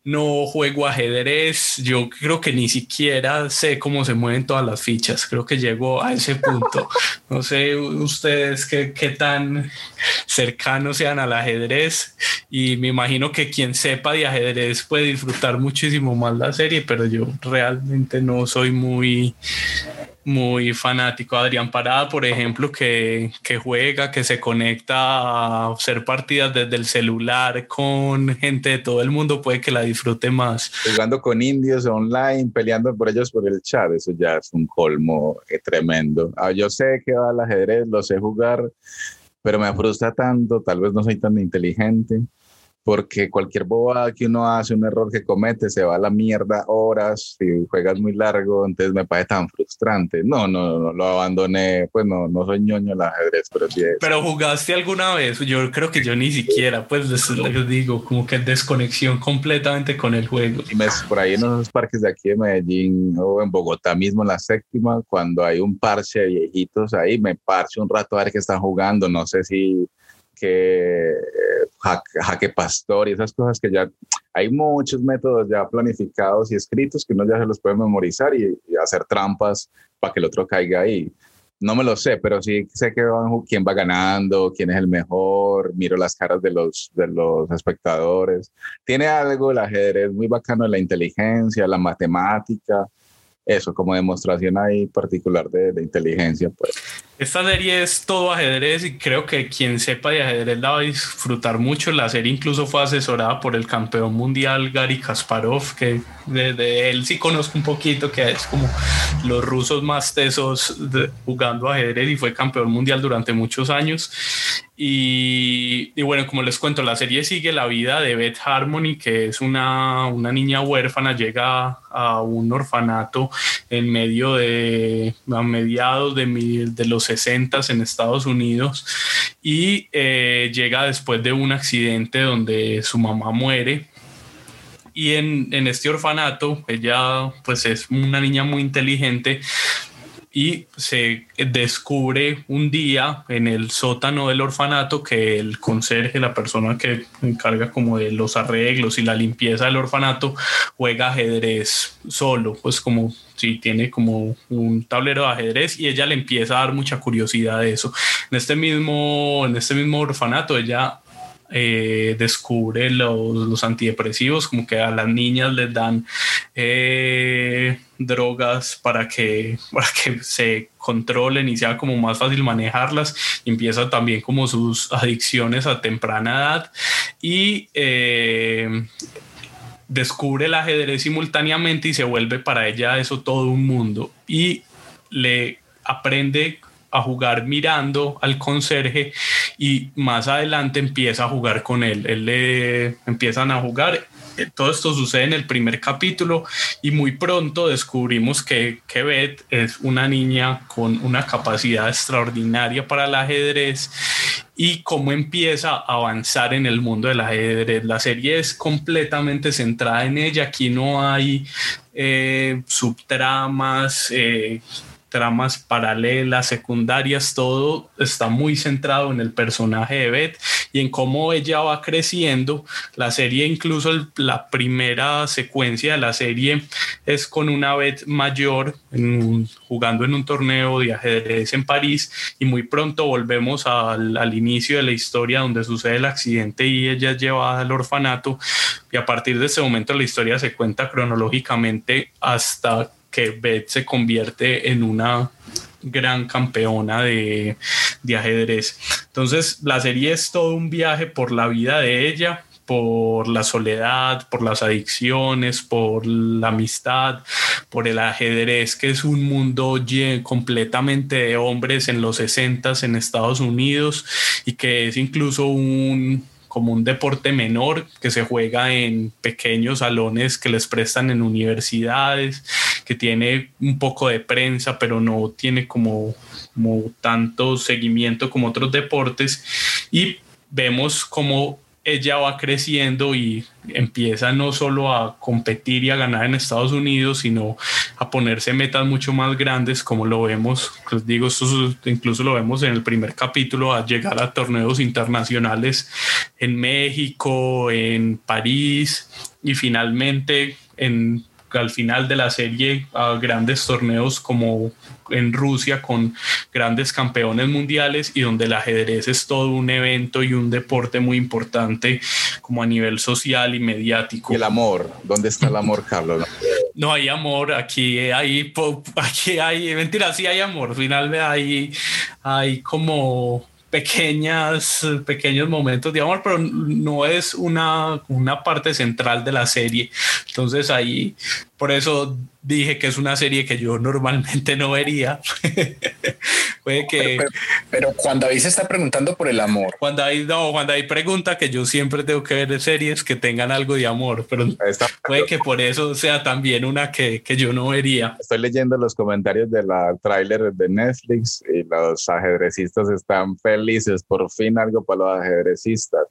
no juego ajedrez, yo creo que ni siquiera sé cómo se mueven todas las fichas, creo que llego a ese punto. No sé ustedes qué, qué tan cercanos sean al ajedrez y me imagino que quien sepa de ajedrez puede disfrutar muchísimo más la serie, pero yo realmente no soy muy muy fanático. Adrián Parada, por ejemplo, que, que, juega, que se conecta a hacer partidas desde el celular con gente de todo el mundo, puede que la disfrute más. Jugando con indios online, peleando por ellos por el chat, eso ya es un colmo eh, tremendo. Ah, yo sé que va al ajedrez, lo sé jugar, pero me frustra tanto, tal vez no soy tan inteligente porque cualquier bobada que uno hace, un error que comete, se va a la mierda horas y juegas muy largo, entonces me parece tan frustrante. No, no, no, lo abandoné, pues no, no soy ñoño el ajedrez, pero sí es. Pero jugaste alguna vez, yo creo que yo ni siquiera, pues les, digo, como que desconexión completamente con el juego. Y me, por ahí en esos parques de aquí de Medellín o en Bogotá mismo, en la séptima, cuando hay un parche de viejitos ahí, me parche un rato a ver qué están jugando, no sé si eh, jaque, pastor y esas cosas que ya hay muchos métodos ya planificados y escritos que uno ya se los puede memorizar y, hacer trampas para que el otro caiga ahí. No me lo sé, pero sí sé que quién va ganando, quién es el mejor, miro las caras de los, de los espectadores. Tiene algo el ajedrez muy bacano, la inteligencia, la matemática, eso como demostración ahí particular de, de, inteligencia. Pues. Esta serie es todo ajedrez y creo que quien sepa de ajedrez la va a disfrutar mucho. La serie incluso fue asesorada por el campeón mundial Gary Kasparov, que de, él sí conozco un poquito, que es como los rusos más tesos jugando ajedrez y fue campeón mundial durante muchos años. Y, bueno, como les cuento, la serie sigue la vida de Beth Harmony, que es una, una niña huérfana, llega a un orfanato en medio de, a mediados de, de los 60 en Estados Unidos y eh, llega después de un accidente donde su mamá muere. Y en, en este orfanato ella pues es una niña muy inteligente y se descubre un día en el sótano del orfanato que el conserje, la persona que encarga como de los arreglos y la limpieza del orfanato, juega ajedrez solo, pues como si tiene como un tablero de ajedrez y ella le empieza a dar mucha curiosidad de eso. En este mismo, en este mismo orfanato ella eh, descubre los, los, antidepresivos, como que a las niñas les dan eh, drogas para que, para que se controlen y sea como más fácil manejarlas. empieza también como sus adicciones a temprana edad y eh, descubre el ajedrez simultáneamente y se vuelve para ella eso todo un mundo y le aprende a jugar mirando al conserje y más adelante empieza a jugar con él. Él le empiezan a jugar. Todo esto sucede en el primer capítulo y muy pronto descubrimos que, que Beth es una niña con una capacidad extraordinaria para el ajedrez y cómo empieza a avanzar en el mundo del ajedrez. La serie es completamente centrada en ella. Aquí no hay eh, subtramas. Eh, tramas paralelas, secundarias, todo está muy centrado en el personaje de Beth y en cómo ella va creciendo. La serie, incluso la primera secuencia de la serie es con una Beth mayor jugando en un torneo de ajedrez en París y muy pronto volvemos al, al inicio de la historia donde sucede el accidente y ella es llevada al orfanato y a partir de ese momento la historia se cuenta cronológicamente hasta que Beth se convierte en una gran campeona de, ajedrez. Entonces, la serie es todo un viaje por la vida de ella, por la soledad, por las adicciones, por la amistad, por el ajedrez, que es un mundo completamente de hombres en los 60 en Estados Unidos y que es incluso un como un deporte menor que se juega en pequeños salones que les prestan en universidades, que tiene un poco de prensa, pero no tiene como, como tanto seguimiento como otros deportes. Y vemos como ella va creciendo y empieza no solo a competir y a ganar en Estados Unidos, sino a ponerse metas mucho más grandes, como lo vemos, pues digo, incluso lo vemos en el primer capítulo, a llegar a torneos internacionales en México, en París y finalmente en al final de la serie a grandes torneos como en Rusia con grandes campeones mundiales y donde el ajedrez es todo un evento y un deporte muy importante como a nivel social y mediático. ¿Y el amor? ¿Dónde está el amor, Carlos? No hay amor, aquí hay, aquí hay, mentira, sí hay amor, finalmente hay, hay como pequeñas, pequeños momentos de amor, pero no es una, una parte central de la serie. Entonces ahí, por eso dije que es una serie que yo normalmente no vería. Puede que... Pero, cuando ahí se está preguntando por el amor. Cuando hay, no, cuando hay pregunta que yo siempre tengo que ver series que tengan algo de amor, pero puede que por eso sea también una que, que yo no vería. Estoy leyendo los comentarios de la tráiler de Netflix y los ajedrecistas están felices, por fin algo para los ajedrecistas.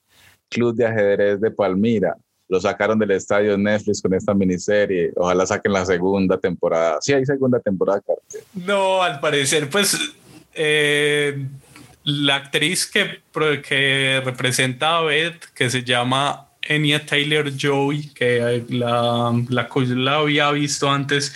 Club de ajedrez de Palmira lo sacaron del estadio Netflix con esta miniserie. Ojalá saquen la segunda temporada. Sí, hay segunda temporada, No, al parecer, pues eh, la actriz que, que representa a Beth, que se llama Enya Taylor Joy, que la, la, la había visto antes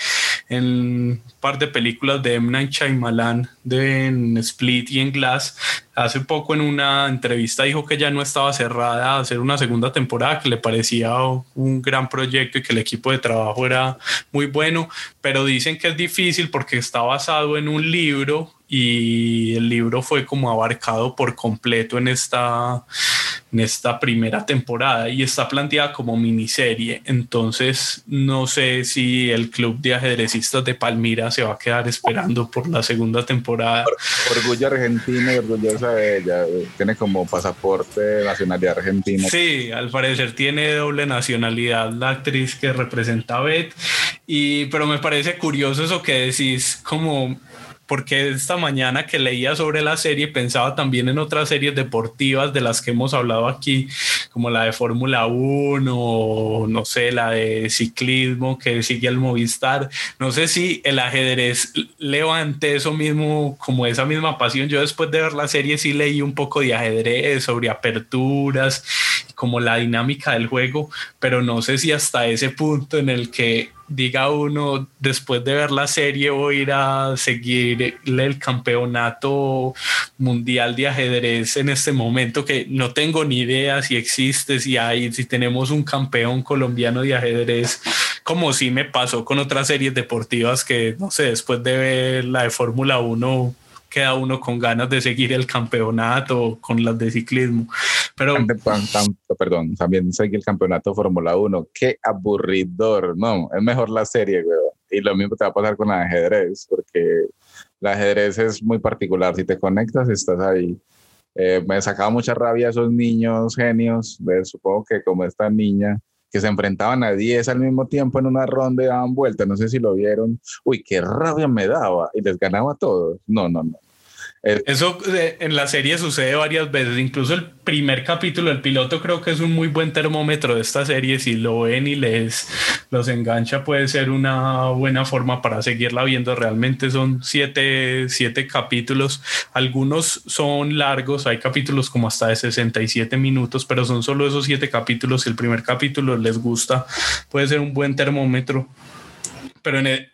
en un par de películas de M. Night Shyamalan, de en Split y en Glass. Hace poco en una entrevista dijo que ya no estaba cerrada a hacer una segunda temporada, que le parecía un gran proyecto y que el equipo de trabajo era muy bueno, pero dicen que es difícil porque está basado en un libro y el libro fue como abarcado por completo en esta, en esta primera temporada y está planteada como miniserie. Entonces no sé si el club de ajedrecistas de Palmira se va a quedar esperando por la segunda temporada. Orgullo argentino y orgullosa de ella. Tiene como pasaporte nacionalidad argentina. Sí, al parecer tiene doble nacionalidad la actriz que representa a Beth. Y, pero me parece curioso eso que decís, como porque esta mañana que leía sobre la serie pensaba también en otras series deportivas de las que hemos hablado aquí, como la de Fórmula 1 o no sé, la de ciclismo que sigue el Movistar. No sé si el ajedrez levante eso mismo, como esa misma pasión. Yo después de ver la serie sí leí un poco de ajedrez sobre aperturas, como la dinámica del juego, pero no sé si hasta ese punto en el que diga uno, después de ver la serie, voy a ir a el campeonato mundial de ajedrez en este momento, que no tengo ni idea si existe, si hay, si tenemos un campeón colombiano de ajedrez, como si me pasó con otras series deportivas que, no sé, después de ver la de Fórmula 1 queda uno con ganas de seguir el campeonato con las de ciclismo. Pero perdón, también seguir el campeonato Fórmula 1. Qué aburridor, no, es mejor la serie, güey. Y lo mismo te va a pasar con el ajedrez, porque el ajedrez es muy particular. Si te conectas, estás ahí. Eh, me sacaba mucha rabia esos niños genios, supongo que como esta niña, que se enfrentaban a 10 al mismo tiempo en una ronda y daban vuelta, no sé si lo vieron, uy, qué rabia me daba y les ganaba a todos. No, no, no. Eso eh, en la serie sucede varias veces, incluso el primer capítulo, el piloto creo que es un muy buen termómetro de esta serie, si lo ven y les los engancha puede ser una buena forma para seguirla viendo, realmente son siete, siete capítulos, algunos son largos, hay capítulos como hasta de 67 minutos, pero son solo esos siete capítulos, si el primer capítulo les gusta, puede ser un buen termómetro pero en el,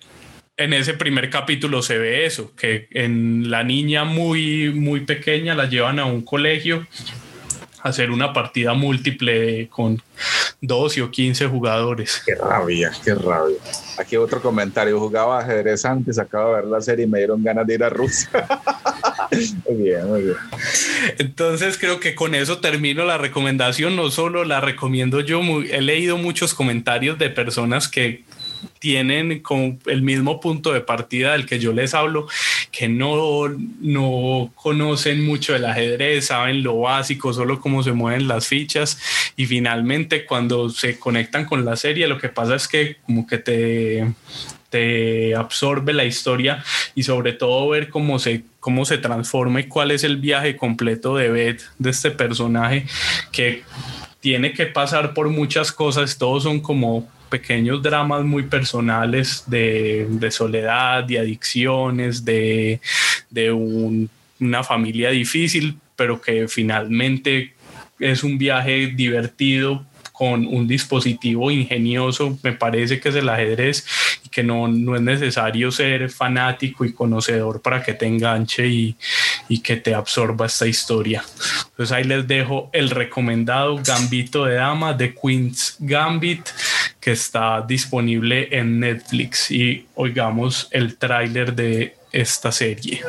en ese primer capítulo se ve eso, que en la niña muy, muy pequeña la llevan a un colegio a hacer una partida múltiple con 12 o 15 jugadores. Qué rabia, qué rabia. Aquí otro comentario, jugaba ajedrez antes, acabo de ver la serie y me dieron ganas de ir a Rusia. muy bien, muy bien. Entonces creo que con eso termino la recomendación, no solo la recomiendo yo, he leído muchos comentarios de personas que tienen como el mismo punto de partida del que yo les hablo, que no, no conocen mucho el ajedrez, saben lo básico, solo cómo se mueven las fichas. Y finalmente cuando se conectan con la serie lo que pasa es que como que te te absorbe la historia y sobre todo ver cómo se, cómo se transforma y cuál es el viaje completo de Beth, de este personaje que tiene que pasar por muchas cosas, todos son como pequeños dramas muy personales de, soledad, de adicciones, de, una familia difícil, pero que finalmente es un viaje divertido con un dispositivo ingenioso, me parece que es el ajedrez y que no, no es necesario ser fanático y conocedor para que te enganche y, y que te absorba esta historia. Entonces ahí les dejo el recomendado Gambito de Dama de Queen's Gambit que está disponible en Netflix y oigamos el tráiler de esta serie.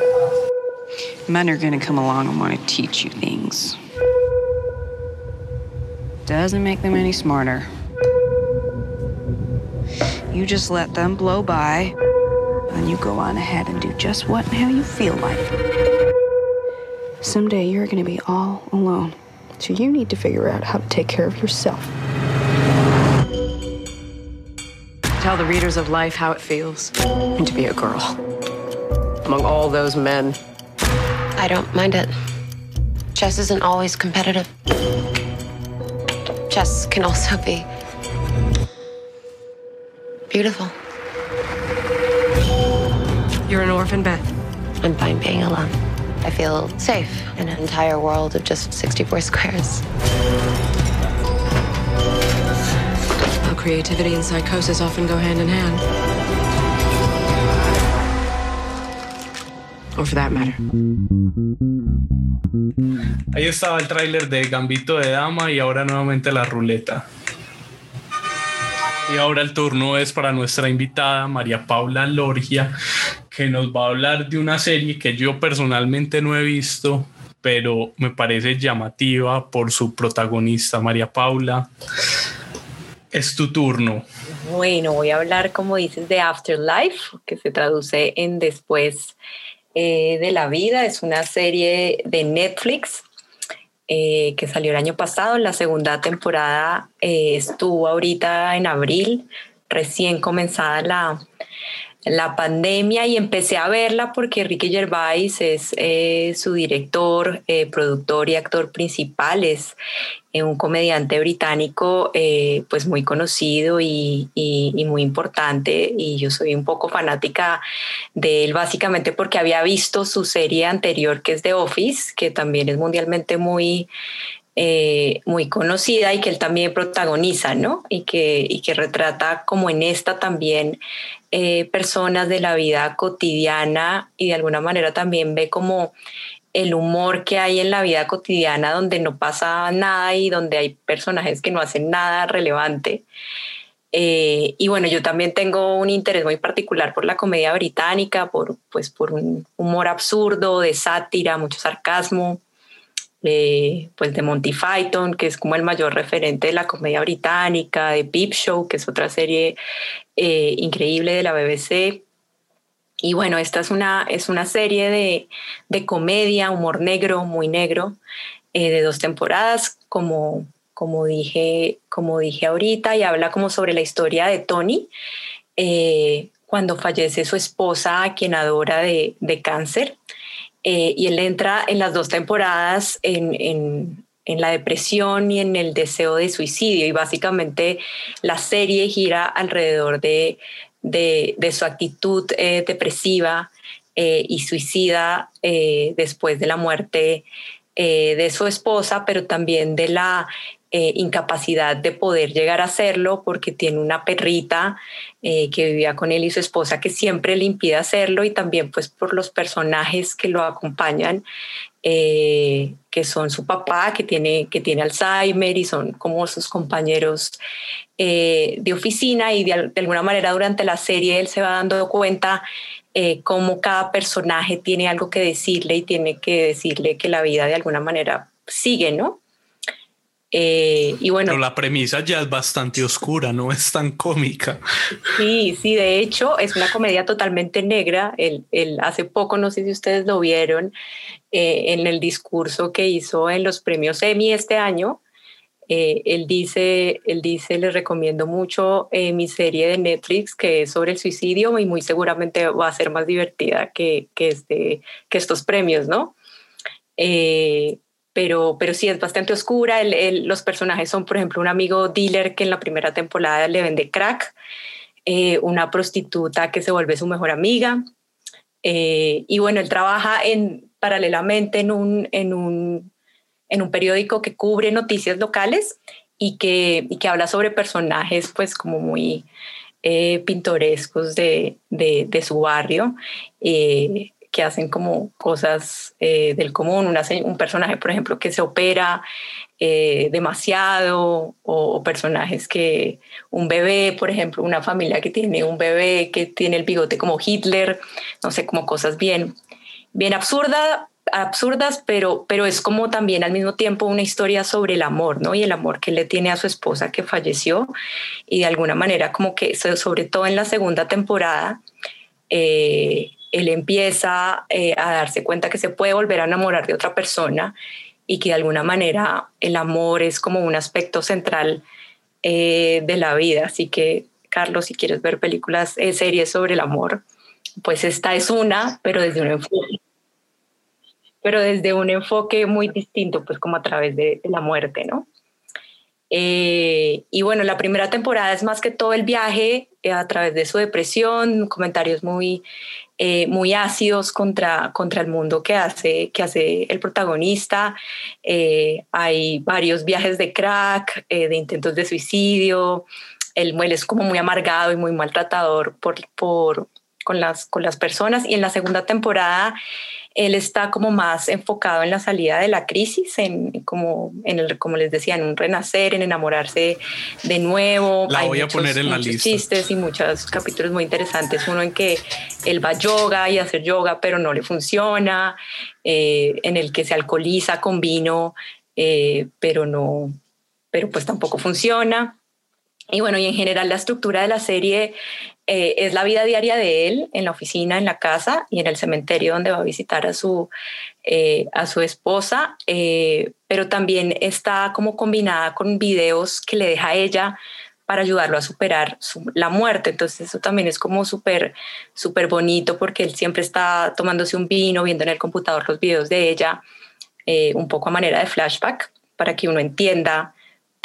Men are gonna come along and want to teach you things. Doesn't make them any smarter. You just let them blow by, and you go on ahead and do just what and how you feel like. Someday you're gonna be all alone, so you need to figure out how to take care of yourself. Tell the readers of life how it feels and to be a girl among all those men. I don't mind it. Chess isn't always competitive. Chess can also be beautiful. You're an orphan, Beth. I'm fine being alone. I feel safe in an entire world of just 64 squares. Creativity and psychosis often go hand in hand. Or for that matter. Ahí estaba el tráiler de Gambito de Dama y ahora nuevamente la ruleta. Y ahora el turno es para nuestra invitada María Paula Lorgia, que nos va a hablar de una serie que yo personalmente no he visto, pero me parece llamativa por su protagonista, María Paula. Es tu turno. Bueno, voy a hablar, como dices, de Afterlife, que se traduce en Después eh, de la Vida. Es una serie de Netflix eh, que salió el año pasado. La segunda temporada eh, estuvo ahorita en abril, recién comenzada la, la pandemia y empecé a verla porque Ricky Gervais es eh, su director, eh, productor y actor principal, es eh, un comediante británico pues muy conocido y, muy importante y yo soy un poco fanática de él básicamente porque había visto su serie anterior que es The Office, que también es mundialmente muy muy conocida y que él también protagoniza, ¿no? Y que, y que retrata como en esta también eh, personas de la vida cotidiana y de alguna manera también ve como el humor que hay en la vida cotidiana donde no pasa nada y donde hay personajes que no hacen nada relevante. Eh, y bueno, yo también tengo un interés muy particular por la comedia británica, por, pues, por un humor absurdo, de sátira, mucho sarcasmo pues de Monty Python, que es como el mayor referente de la comedia británica, de Peep Show, que es otra serie eh, increíble de la BBC. Y bueno, esta es una, es una serie de, de comedia, humor negro, muy negro, eh, de dos temporadas, como, como, dije, como dije ahorita, y habla como sobre la historia de Tony, eh, cuando fallece su esposa, quien adora de, de cáncer. Eh, y él entra en las dos temporadas en, la depresión y en el deseo de suicidio. Y básicamente la serie gira alrededor de, su actitud eh, depresiva eh, y suicida después de la muerte de su esposa, pero también de la eh, incapacidad de poder llegar a hacerlo porque tiene una perrita eh, que vivía con él y su esposa que siempre le impide hacerlo y también pues por los personajes que lo acompañan eh, que son su papá que tiene, que tiene Alzheimer y son como sus compañeros de oficina y de, de, alguna manera durante la serie él se va dando cuenta cómo cada personaje tiene algo que decirle y tiene que decirle que la vida de alguna manera sigue, ¿no? Eh, y bueno. Pero la premisa ya es bastante oscura, no es tan cómica. Sí, sí, de hecho es una comedia totalmente negra. El, hace poco, no sé si ustedes lo vieron, eh, en el discurso que hizo en los premios Emmy este año, eh, él dice, él dice, les recomiendo mucho mi serie de Netflix que es sobre el suicidio y muy seguramente va a ser más divertida que, que, este, que estos premios, ¿no? Pero, pero sí es bastante oscura. los personajes son, por ejemplo, un amigo dealer que en la primera temporada le vende crack, eh, una prostituta que se vuelve su mejor amiga. Eh, y bueno, él trabaja en, paralelamente en un, en, un, en un periódico que cubre noticias locales y que, y que habla sobre personajes pues como muy eh, pintorescos de, de, de, su barrio que hacen como cosas eh, del común, un personaje, por ejemplo, que se opera eh, demasiado, o, personajes que, un bebé, por ejemplo, una familia que tiene un bebé que tiene el bigote como Hitler, no sé, como cosas bien, bien absurda, absurdas, pero, pero es como también al mismo tiempo una historia sobre el amor, ¿no? Y el amor que le tiene a su esposa que falleció y de alguna manera como que, sobre todo en la segunda temporada, eh, él empieza eh, a darse cuenta que se puede volver a enamorar de otra persona y que de alguna manera el amor es como un aspecto central eh, de la vida. Así que, Carlos, si quieres ver películas, eh, series sobre el amor, pues esta es una, pero desde un enfoque, pero desde un enfoque muy distinto, pues como a través de, la muerte, ¿no? y bueno, la primera temporada es más que todo el viaje a través de su depresión, comentarios muy eh, muy ácidos contra, contra el mundo que hace, que hace el protagonista. Eh, hay varios viajes de crack, eh, de intentos de suicidio. El él es como muy amargado y muy maltratador por, por, con, las, con las personas. Y en la segunda temporada él está como más enfocado en la salida de la crisis, en como, en el, como les decía, en un renacer, en enamorarse de nuevo. La voy a poner en la lista. chistes y muchos capítulos muy interesantes. Uno en que él va a yoga y hacer yoga, pero no le funciona. Eh, en el que se alcoholiza con vino, eh, pero no, pero pues tampoco funciona. Y bueno, y en general la estructura de la serie eh, es la vida diaria de él en la oficina, en la casa y en el cementerio donde va a visitar a su, eh, a su esposa, eh, pero también está como combinada con videos que le deja ella para ayudarlo a superar la muerte. Entonces eso también es como súper, súper bonito porque él siempre está tomándose un vino, viendo en el computador los videos de ella, un poco a manera de flashback, para que uno entienda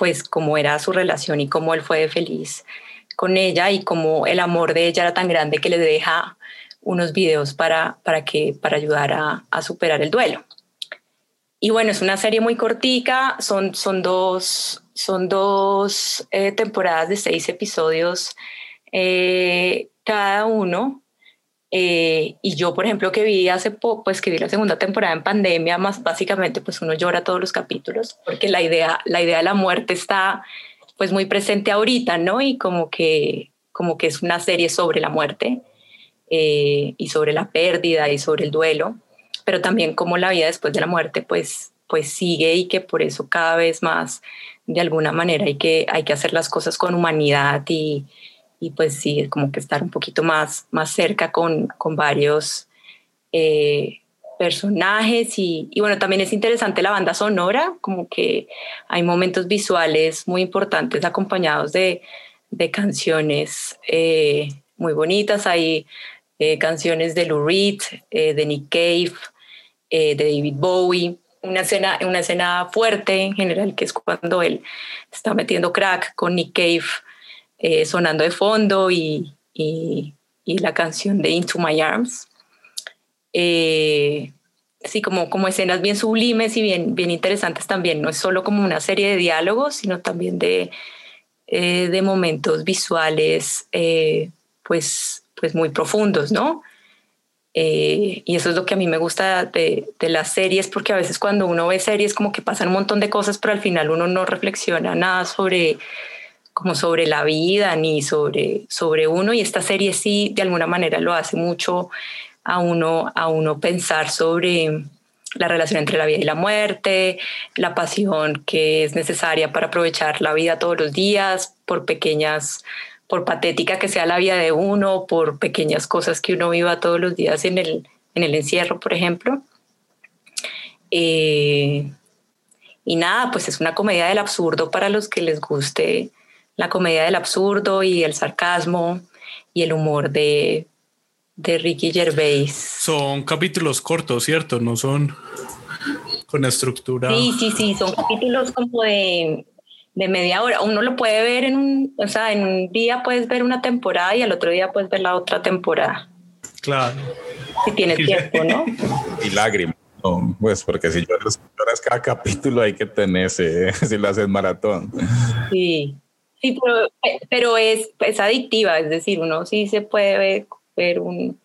pues cómo era su relación y cómo él fue feliz con ella y cómo el amor de ella era tan grande que le deja unos videos para, para, que, para ayudar a, superar el duelo. Y bueno, es una serie muy cortica, son, son dos, son dos eh, temporadas de seis episodios eh, cada uno. Eh, y yo, por ejemplo, que vi hace poco, pues que vi la segunda temporada en pandemia, más básicamente, pues uno llora todos los capítulos, porque la idea, la idea de la muerte está pues muy presente ahorita, ¿no? Y como que, como que es una serie sobre la muerte y sobre la pérdida y sobre el duelo pero también como la vida después de la muerte pues, pues sigue y que por eso cada vez más de alguna manera hay que, hay que hacer las cosas con humanidad y, y pues sí, como que estar un poquito más, más cerca con, con varios eh, personajes y, bueno, también es interesante la banda sonora, como que hay momentos visuales muy importantes acompañados de, de canciones eh, muy bonitas, hay eh, canciones de Lou Reed, de Nick Cave, de David Bowie, una escena, una escena fuerte en general, que es cuando él está metiendo crack con Nick Cave eh, sonando de fondo y, y, la canción de Into My Arms. Eh, sí, como, como escenas bien sublimes y bien, bien interesantes también. No es solo como una serie de diálogos, sino también de, de momentos visuales pues, pues muy profundos, ¿no? Eh, y eso es lo que a mí me gusta de, las series, porque a veces cuando uno ve series como que pasan un montón de cosas, pero al final uno no reflexiona nada sobre como sobre la vida ni sobre, sobre uno y esta serie sí de alguna manera lo hace mucho a uno, a uno pensar sobre la relación entre la vida y la muerte, la pasión que es necesaria para aprovechar la vida todos los días por pequeñas por patética que sea la vida de uno, por pequeñas cosas que uno viva todos los días en el, en el encierro, por ejemplo. Eh, y nada, pues es una comedia del absurdo para los que les guste la comedia del absurdo y el sarcasmo y el humor de, de Ricky Gervais. Son capítulos cortos, ¿cierto? No son con estructura. Sí, sí, sí, son capítulos como de de media hora. Uno lo puede ver en un, o sea, en un día puedes ver una temporada y al otro día puedes ver la otra temporada. Claro. Si tienes tiempo, ¿no? Y lágrimas. pues porque si lloras, cada capítulo hay que tenerse, si lo haces maratón. Sí, sí, pero, pero es, es adictiva, es decir, uno sí se puede ver un,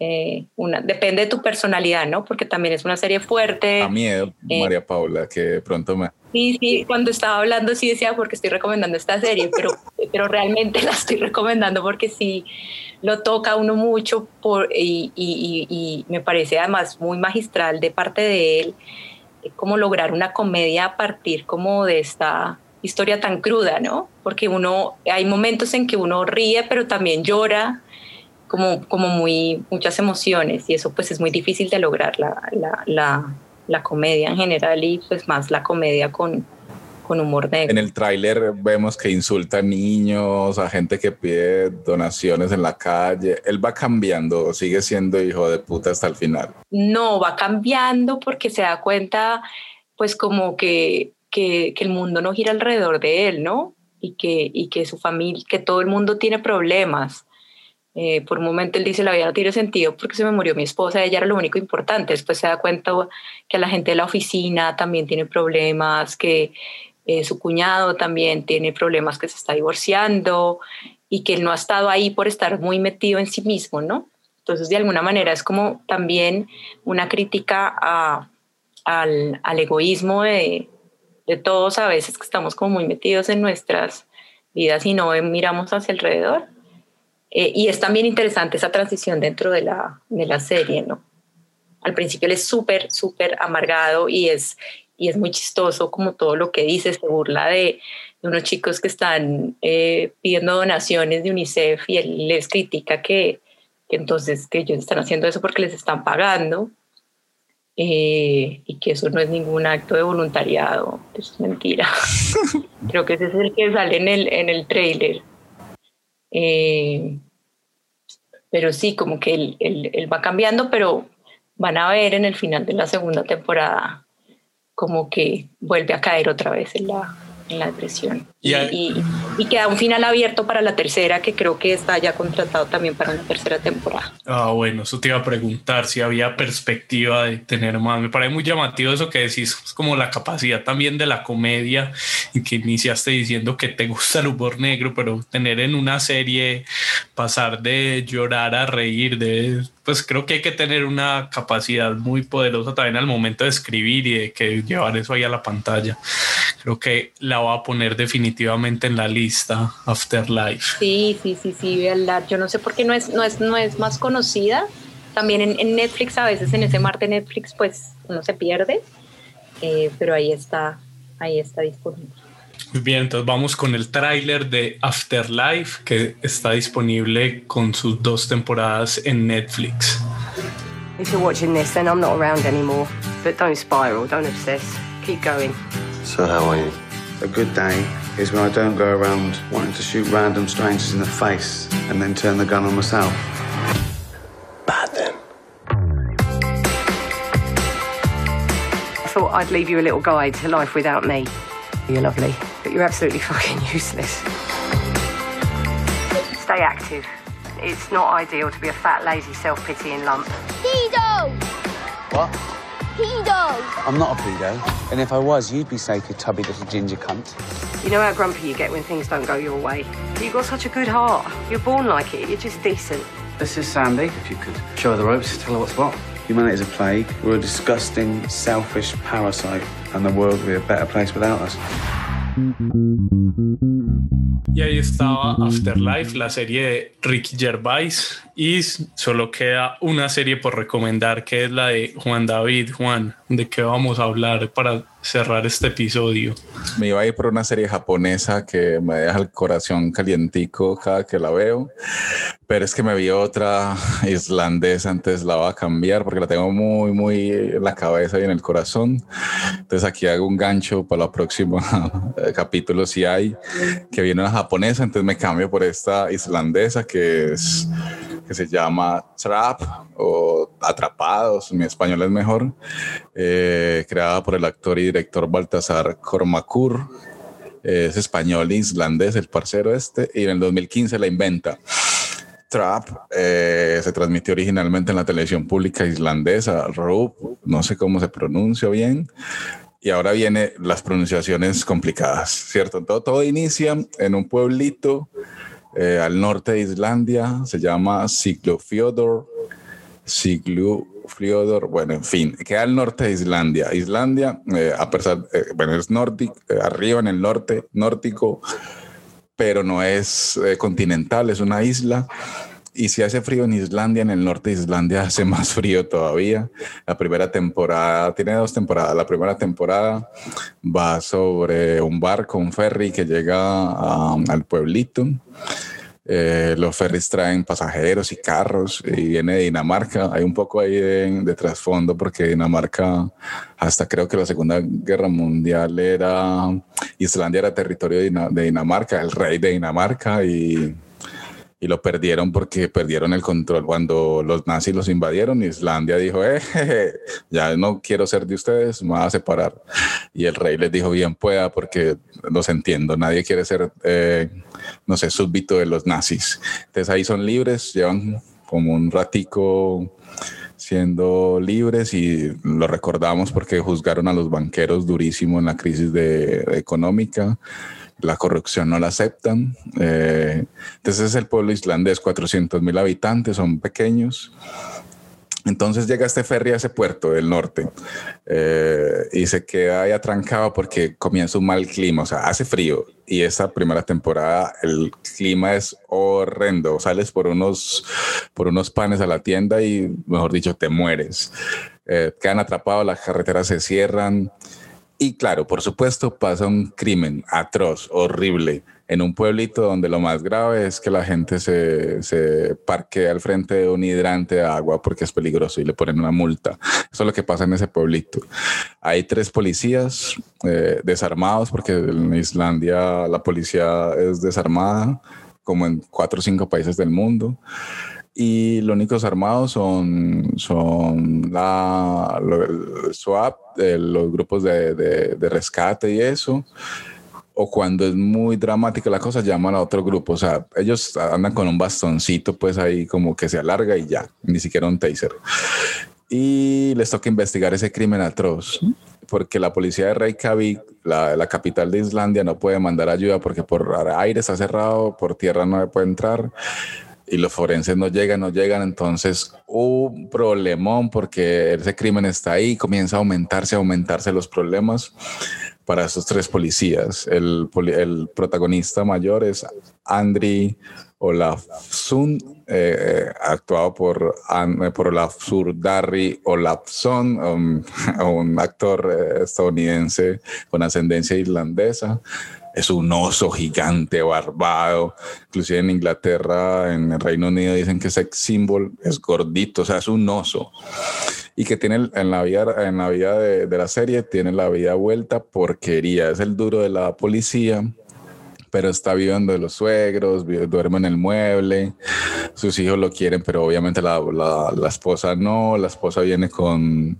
eh, una, depende de tu personalidad, ¿no? Porque también es una serie fuerte. A miedo, eh, María Paula, que pronto me... Sí, sí, cuando estaba hablando sí decía porque estoy recomendando esta serie, pero, pero realmente la estoy recomendando porque sí lo toca uno mucho por, y, y, y, me parece además muy magistral de parte de él eh, cómo lograr una comedia a partir como de esta historia tan cruda, ¿no? Porque uno, hay momentos en que uno ríe, pero también llora, como, como muy, muchas emociones y eso pues es muy difícil de lograr la, la, la, la comedia en general y pues más la comedia con, con humor negro. En el tráiler vemos que insulta a niños, a gente que pide donaciones en la calle. Él va cambiando, sigue siendo hijo de puta hasta el final. No, va cambiando porque se da cuenta, pues como que, que, que el mundo no gira alrededor de él, ¿no? Y que, y que su familia, que todo el mundo tiene problemas eh, por un momento él dice, la vida no tiene sentido porque se me murió mi esposa, ella era lo único importante. Después se da cuenta que la gente de la oficina también tiene problemas, que eh, su cuñado también tiene problemas, que se está divorciando y que él no ha estado ahí por estar muy metido en sí mismo, ¿no? Entonces, de alguna manera es como también una crítica a, al, al, egoísmo de, de todos a veces que estamos como muy metidos en nuestras vidas y no miramos hacia alrededor. Eh, y es también interesante esa transición dentro de la, de la serie, ¿no? Al principio él es súper, súper amargado y es, y es muy chistoso como todo lo que dice, se burla de, unos chicos que están eh, pidiendo donaciones de UNICEF y él les critica que, que entonces que ellos están haciendo eso porque les están pagando. Eh, y que eso no es ningún acto de voluntariado, es mentira. Creo que ese es el que sale en el, en el trailer. Eh, pero sí, como que él, él, va cambiando, pero van a ver en el final de la segunda temporada como que vuelve a caer otra vez en la, en la depresión. Y, y, queda un final abierto para la tercera, que creo que está ya contratado también para una tercera temporada. Ah, bueno, eso te iba a preguntar si había perspectiva de tener más. Me parece muy llamativo eso que decís, es como la capacidad también de la comedia, y que iniciaste diciendo que te gusta el humor negro, pero tener en una serie pasar de llorar a reír, de pues creo que hay que tener una capacidad muy poderosa también al momento de escribir y de que llevar eso ahí a la pantalla. Creo que la va a poner definitivamente en la lista Afterlife. Sí, sí, sí, sí, verdad. Yo no sé por qué no es, no es, no es más conocida. También en, Netflix, a veces en ese mar de Netflix, pues uno se pierde, eh, pero ahí está, ahí está disponible. Bien, entonces vamos con el tráiler de Afterlife que está disponible con sus dos temporadas en Netflix. If you're watching this, then I'm not around anymore. But don't spiral, don't obsess. Keep going. So how are you? A good day is when I don't go around wanting to shoot random strangers in the face and then turn the gun on myself. Bad then. I thought I'd leave you a little guide to life without me. You're lovely, but you're absolutely fucking useless. Stay active. It's not ideal to be a fat, lazy, self-pitying lump. Pedo! What? Pedo! I'm not a pedo. And if I was, you'd be safe, you tubby little ginger cunt. You know how grumpy you get when things don't go your way. You've got such a good heart. You're born like it. You're just decent. This is Sandy. If you could show her the ropes, tell her what's what. Humanity is a plague. We're a disgusting, selfish parasite, and the world would be a better place without us. Y ahí estaba Afterlife, la serie de Ricky Gervais. Y solo queda una serie por recomendar, que es la de Juan David. Juan, ¿de qué vamos a hablar para cerrar este episodio? Me iba a ir por una serie japonesa que me deja el corazón calientico cada que la veo, pero es que me vi otra islandesa, antes la voy a cambiar porque la tengo muy, muy en la cabeza y en el corazón. Entonces aquí hago un gancho para la próxima capítulo si hay, que viene una japonesa, entonces me cambio por esta islandesa que es que se llama Trap o Atrapados, mi español es mejor, eh, creada por el actor y director Baltasar Kormakur. es español islandés, el parcero este, y en el 2015 la inventa. Trap eh, se transmitió originalmente en la televisión pública islandesa, RUP, no sé cómo se pronuncia bien, y ahora vienen las pronunciaciones complicadas, ¿cierto? Todo, todo inicia en un pueblito eh, al norte de Islandia, se llama Siglufjordur, Siglufjordur, bueno, en fin, queda al norte de Islandia. Islandia, eh, a pesar, eh, bueno, es nórdico, arriba en el norte, nórdico, pero no es continental, es una isla. Y si hace frío en Islandia, en el norte de Islandia hace más frío todavía. La primera temporada, tiene dos temporadas. La primera temporada va sobre un barco, un ferry que llega al pueblito. Eh, los ferries traen pasajeros y carros y viene de Dinamarca. Hay un poco ahí de, trasfondo porque Dinamarca, hasta creo que la Segunda Guerra Mundial era, Islandia era territorio de Dinamarca, el rey de Dinamarca y y lo perdieron porque perdieron el control cuando los nazis los invadieron. Islandia dijo, eh, ya no quiero ser de ustedes, me voy a separar. Y el rey les dijo, bien pueda, porque los entiendo, nadie quiere ser, eh, no sé, súbdito de los nazis. Entonces ahí son libres, llevan como un ratico siendo libres y lo recordamos porque juzgaron a los banqueros durísimo en la crisis de, económica la corrupción no la aceptan. Eh, entonces es el pueblo islandés, 400 mil habitantes, son pequeños. Entonces llega este ferry a ese puerto del norte eh, y se queda ahí atrancado porque comienza un mal clima, o sea, hace frío y esa primera temporada el clima es horrendo, sales por unos, por unos panes a la tienda y, mejor dicho, te mueres. Eh, quedan atrapados, las carreteras se cierran Y claro, por supuesto, pasa un crimen atroz, horrible, en un pueblito donde lo más grave es que la gente se, se parquea al frente de un hidrante de agua porque es peligroso y le ponen una multa. Eso es lo que pasa en ese pueblito. Hay tres policías eh, desarmados porque en Islandia la policía es desarmada, como en cuatro o cinco países del mundo y los únicos armados son, son la, el SWAT, eh, los grupos de, de- de rescate y eso. O cuando es muy dramática la cosa, llaman a otro grupo. O sea, ellos andan con un bastoncito, pues ahí como que se alarga y ya, ni siquiera un taser. Y les toca investigar ese crimen atroz, porque la policía de Reykjavik, la, la capital de Islandia, no puede mandar ayuda porque por aire está cerrado, por tierra no puede entrar y los forenses no llegan, no llegan, entonces un problemón porque ese crimen está ahí, comienza a aumentarse, a aumentarse los problemas para esos tres policías. El, protagonista mayor es Andri Olafsson, eh, eh, actuado por, eh, por Olafur Darry Olafsson, um, un actor eh, estadounidense con ascendencia irlandesa. Es un oso gigante, barbado. Inclusive en Inglaterra, en el Reino Unido, dicen que sex symbol es gordito, o sea, es un oso y que tiene en la vida, en la vida de, de la serie, tiene la vida vuelta porquería. Es el duro de la policía, pero está viviendo de los suegros, duerme en el mueble, sus hijos lo quieren, pero obviamente la esposa no, la esposa viene con,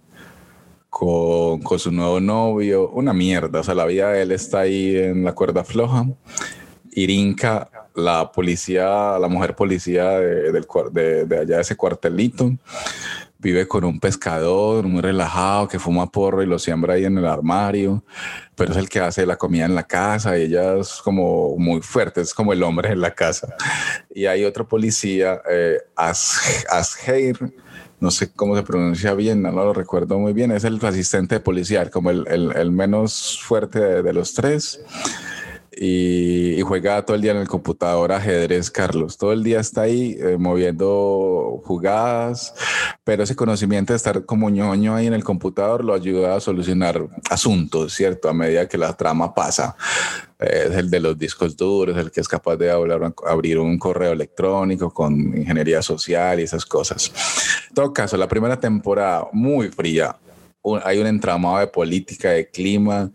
con, con su nuevo novio, una mierda, o sea, la vida de él está ahí en la cuerda floja. Irinka, la policía, la mujer policía de, del de- de allá de ese cuartelito, vive con un pescador muy relajado que fuma porro y lo siembra ahí en el armario, pero es el que hace la comida en la casa y ella es como muy fuerte, es como el hombre en la casa. Y hay otro policía, eh, As- Asgeir, no sé cómo se pronuncia bien, no lo recuerdo muy bien, es el asistente policial, como el, el- menos fuerte de, los tres. Y, y juega todo el día en el computador ajedrez, Carlos. Todo el día está ahí eh, moviendo jugadas, pero ese conocimiento de estar como ñoño ahí en el computador lo ayuda a solucionar asuntos, ¿cierto? A medida que la trama pasa. Eh, es el de los discos duros, el que es capaz de hablar- abrir un correo electrónico con ingeniería social y esas cosas. En todo caso, la primera temporada muy fría. Hay un entramado de política, de clima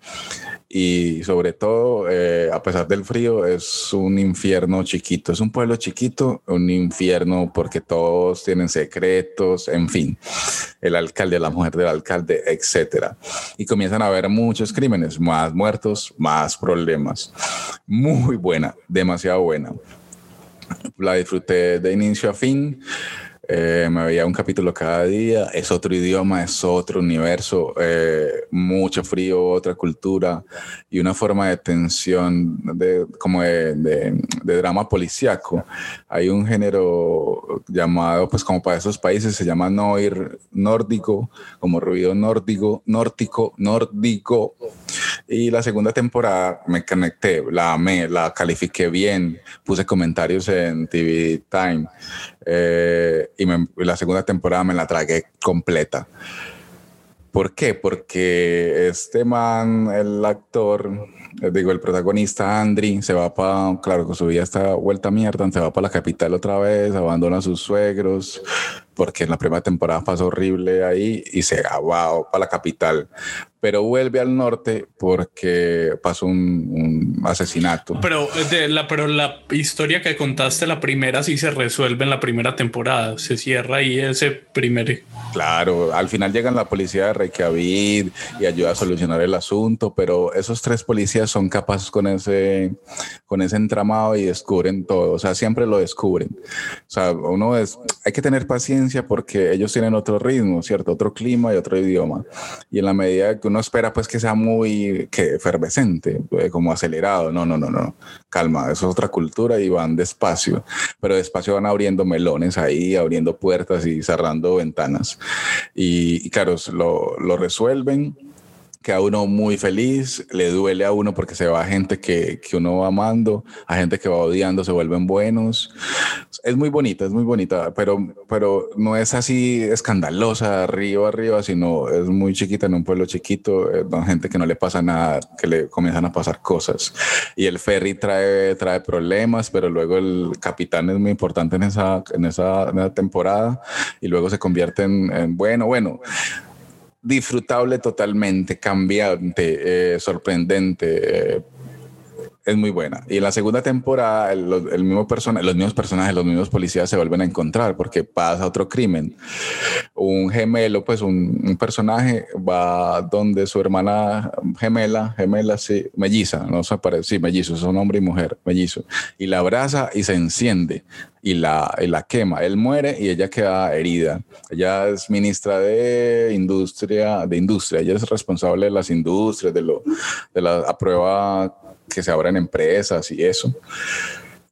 y sobre todo, eh, a pesar del frío, es un infierno chiquito. Es un pueblo chiquito, un infierno porque todos tienen secretos, en fin. El alcalde, la mujer del alcalde, etcétera. Y comienzan a haber muchos crímenes, más muertos, más problemas. Muy buena, demasiado buena. La disfruté de inicio a fin. Eh, me veía un capítulo cada día, es otro idioma, es otro universo, eh, mucho frío, otra cultura y una forma de tensión, de, como de, drama policíaco. Hay un género llamado, pues como para esos países, se llama noir nórdico, como ruido nórdico, nórdico, nórdico. Y la segunda temporada me conecté, la amé, la califiqué bien, puse comentarios en TV Time eh, y la segunda temporada me la tragué completa. ¿Por qué? Porque este man, el actor, eh, digo, el protagonista Andri, se va para, claro, con su vida está vuelta a mierda, se va para la capital otra vez, abandona a sus suegros, porque en la primera temporada pasó horrible ahí y se va para la capital. Pero vuelve al norte porque pasó un, un asesinato. Pero, eh, de la, pero la historia que contaste, la primera, sí se resuelve en la primera temporada. Se cierra ahí ese primer. Claro, al final llegan la policía de Reykjavik y ayuda a solucionar el asunto, pero esos tres policías son capaces con ese, con ese entramado y descubren todo, o sea, siempre lo descubren. O sea, uno es, hay que tener paciencia porque ellos tienen otro ritmo, ¿cierto? Otro clima y otro idioma. Y en la medida que uno espera, pues que sea muy que efervescente, eh, como acelerado, no, no, no, no, calma, eso es otra cultura y van despacio, pero despacio van abriendo melones ahí, abriendo puertas y cerrando ventanas. Y, y claro, lo, lo resuelven queda uno muy feliz, le duele a uno porque se va gente que, que, uno va amando, a gente que va odiando, se vuelven buenos. Es muy bonita, es muy bonita, pero, pero no es así escandalosa, arriba, arriba, sino es muy chiquita en un pueblo chiquito, eh, gente que no le pasa nada, que le comienzan a pasar cosas. Y el ferry trae, trae problemas, pero luego el capitán es muy importante en esa, en esa, temporada y luego se convierte en bueno, bueno disfrutable totalmente, cambiante, eh, sorprendente. Eh, es muy buena. Y en la segunda temporada, los mismos personajes, los mismos policías se vuelven a encontrar porque pasa otro crimen. Un gemelo, pues un, personaje va donde su hermana gemela, gemela, sí, melliza, no se parece, sí, mellizo, son hombre y mujer, mellizo, y la abraza y se enciende y la, la quema. Él muere y ella queda herida. Ella es ministra de industria, de industria. Ella es responsable de las industrias, de lo, de la prueba que se abran empresas y eso.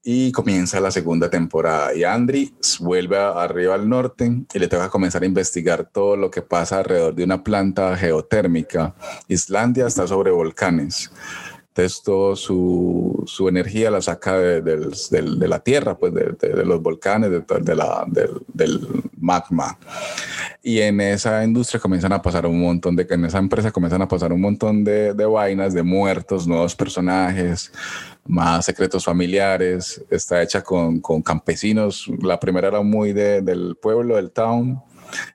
Y comienza la segunda temporada y Andri vuelve arriba al norte y le toca comenzar a investigar todo lo que pasa alrededor de una planta geotérmica. Islandia está sobre volcanes. Toda su, su, energía la saca de, de, la tierra, pues de, los volcanes, de, la, del, magma. Y en esa industria comienzan a pasar un montón de, en esa empresa comienzan a pasar un montón de, vainas, de muertos, nuevos personajes, más secretos familiares. Está hecha con, con campesinos. La primera era muy del pueblo, del town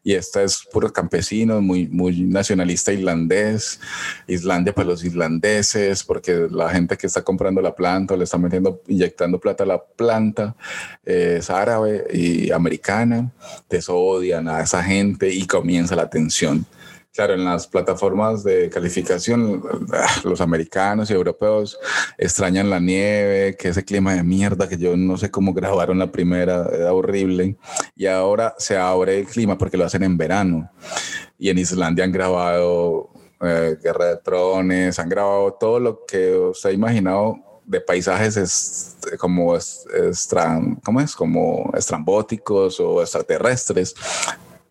y esta es puro campesino, muy, muy nacionalista irlandés, Islandia para los islandeses, porque la gente que está comprando la planta le está metiendo, inyectando plata a la planta, eh, es árabe y americana, desodian a esa gente y comienza la tensión Claro, en las plataformas de calificación, ah, los americanos y europeos extrañan la nieve, que ese clima de mierda que yo no sé cómo grabaron la primera, era horrible. Y ahora se abre el clima porque lo hacen en verano. Y en Islandia han grabado eh, Guerra de Trones, han grabado todo lo que os ha imaginado de paisajes es, como, es, ¿cómo es? como estrambóticos o extraterrestres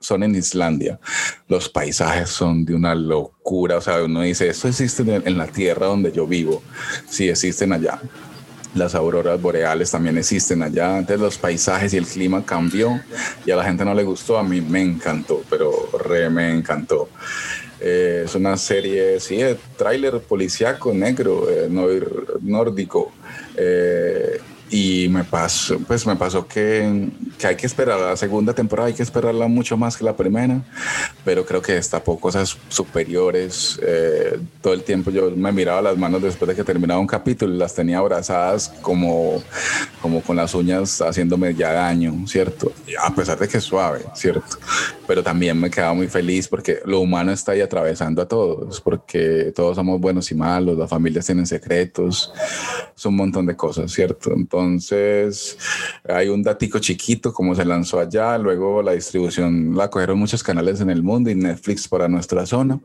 son en Islandia. Los paisajes son de una locura. O sea, uno dice, esto existe en la tierra donde yo vivo. Sí, existen allá. Las auroras boreales también existen allá. Entonces los paisajes y el clima cambió y a la gente no le gustó. A mí me encantó, pero re me encantó. Eh, es una serie, sí, de tráiler policíaco negro, eh, nórdico. Eh, y me pasó, pues me pasó que, que, hay que esperar la segunda temporada, hay que esperarla mucho más que la primera, pero creo que destapó cosas superiores. Eh, todo el tiempo yo me miraba las manos después de que terminaba un capítulo y las tenía abrazadas como, como con las uñas haciéndome ya daño, ¿cierto? A pesar de que es suave, ¿cierto? Pero también me quedaba muy feliz porque lo humano está ahí atravesando a todos, porque todos somos buenos y malos, las familias tienen secretos, son un montón de cosas, ¿cierto? Entonces, hay un datico chiquito como se lanzó allá, luego la distribución la cogieron muchos canales en el mundo y Netflix para nuestra zona.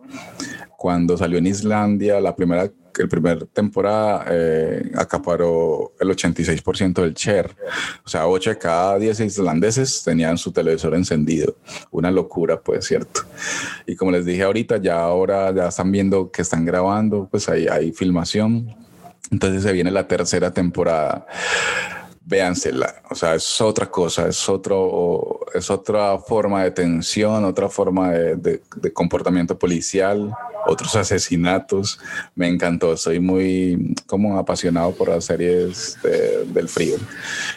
Cuando salió en Islandia, la primera el primer temporada eh, acaparó el 86% del share. O sea, 8 de cada 10 islandeses tenían su televisor encendido. Una locura, pues, ¿cierto? Y como les dije ahorita, ya ahora ya están viendo que están grabando, pues hay, hay filmación entonces se viene la tercera temporada. Véansela, o sea, es otra cosa, es, otro, es otra forma de tensión, otra forma de comportamiento policial, otros asesinatos. Me encantó, soy muy como apasionado por las series del frío.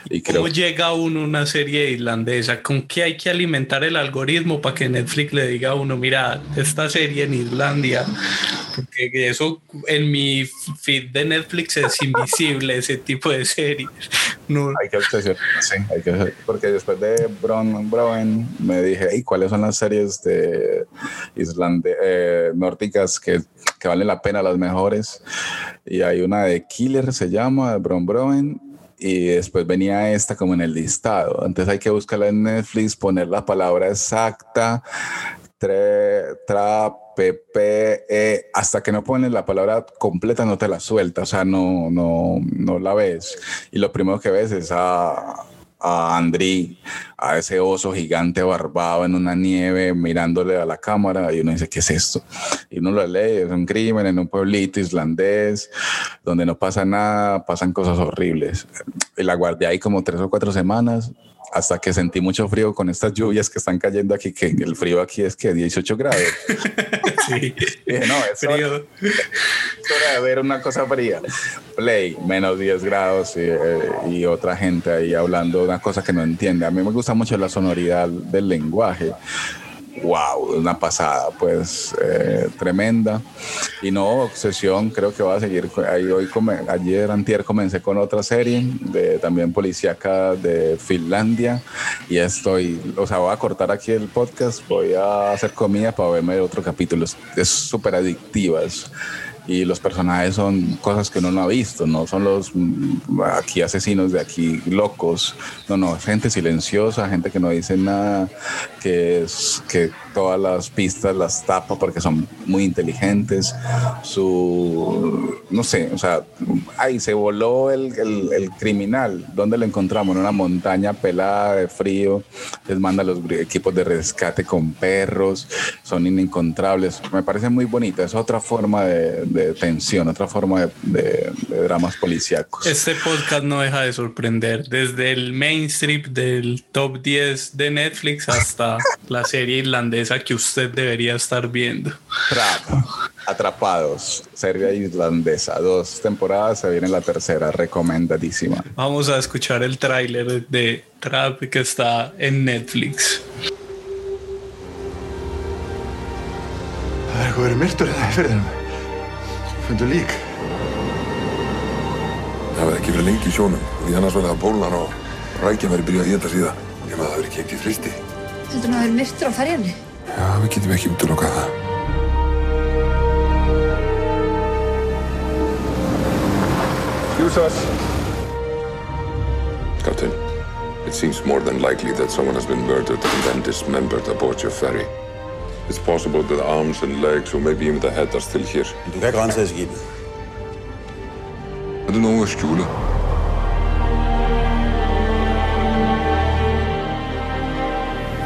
Y ¿Cómo llega uno a una serie irlandesa? ¿Con qué hay que alimentar el algoritmo para que Netflix le diga a uno, mira, esta serie en Islandia? Porque eso en mi feed de Netflix es invisible, ese tipo de series. Hay que obsesionar, sí, hay que, porque después de Brown, Brown me dije, ¿y cuáles son las series de Islandia, eh, nórdicas que, que valen la pena, las mejores? Y hay una de Killer, se llama, de Bron Brown, y después venía esta como en el listado. Entonces hay que buscarla en Netflix, poner la palabra exacta, tra, e, hasta que no pones la palabra completa no te la suelta, o sea, no, no, no la ves. Y lo primero que ves es a a Andri, a ese oso gigante barbado en una nieve mirándole a la cámara y uno dice, ¿qué es esto? Y uno lo lee, es un crimen en un pueblito islandés donde no pasa nada, pasan cosas horribles. Y la guardé ahí como tres o cuatro semanas hasta que sentí mucho frío con estas lluvias que están cayendo aquí, que el frío aquí es que 18 grados. sí. Dije, no, es Frío. hora, es hora de ver una cosa fría. Play, menos 10 grados y, eh, y otra gente ahí hablando una cosa que no entiende. A mí me gusta mucho la sonoridad del lenguaje. Wow, una pasada, pues eh, tremenda. Y no, Obsesión, creo que va a seguir. hoy, ayer, antier, comencé con otra serie de también policíaca de Finlandia. Y estoy, o sea, voy a cortar aquí el podcast, voy a hacer comida para verme otro capítulo. Es- súper adictiva. Y los personajes son cosas que uno no ha visto, no son los mm, aquí asesinos de aquí locos, no, no, gente silenciosa, gente que no dice nada, que es que todas las pistas las tapa porque son muy inteligentes, su, no sé, o sea, ahí se voló el, el- el criminal, ¿dónde lo encontramos? En una montaña pelada de frío, les manda los equipos de rescate con perros, son inencontrables, me parece muy bonita, es otra forma de, de tensión, otra forma de, de- de dramas policíacos. Este podcast no deja de sorprender, desde el mainstream del top 10 de Netflix hasta la serie irlandesa que usted debería estar viendo. Trap, Atrapados, serie islandesa, dos temporadas, se viene la tercera, recomendadísima. Vamos a escuchar el tráiler de Trap que está en Netflix. Það er eitthvað verið myrtur hérna í fyrðinum. Fundu lík. Það hefði ekki verið lengi í sjónum því annars verið það bólan og rækja verið byrjað að geta síðan nema það verið keikt í fristi. Heldur hann að vera myrtur á ferjunni? Já, við getum ekki útilokað það. Excuse us. Captain, it seems more than likely that someone has been murdered and then dismembered aboard your ferry. It's possible that the arms and legs or maybe even the head are still here. Du kan rense skibet. Er det noe å skjule?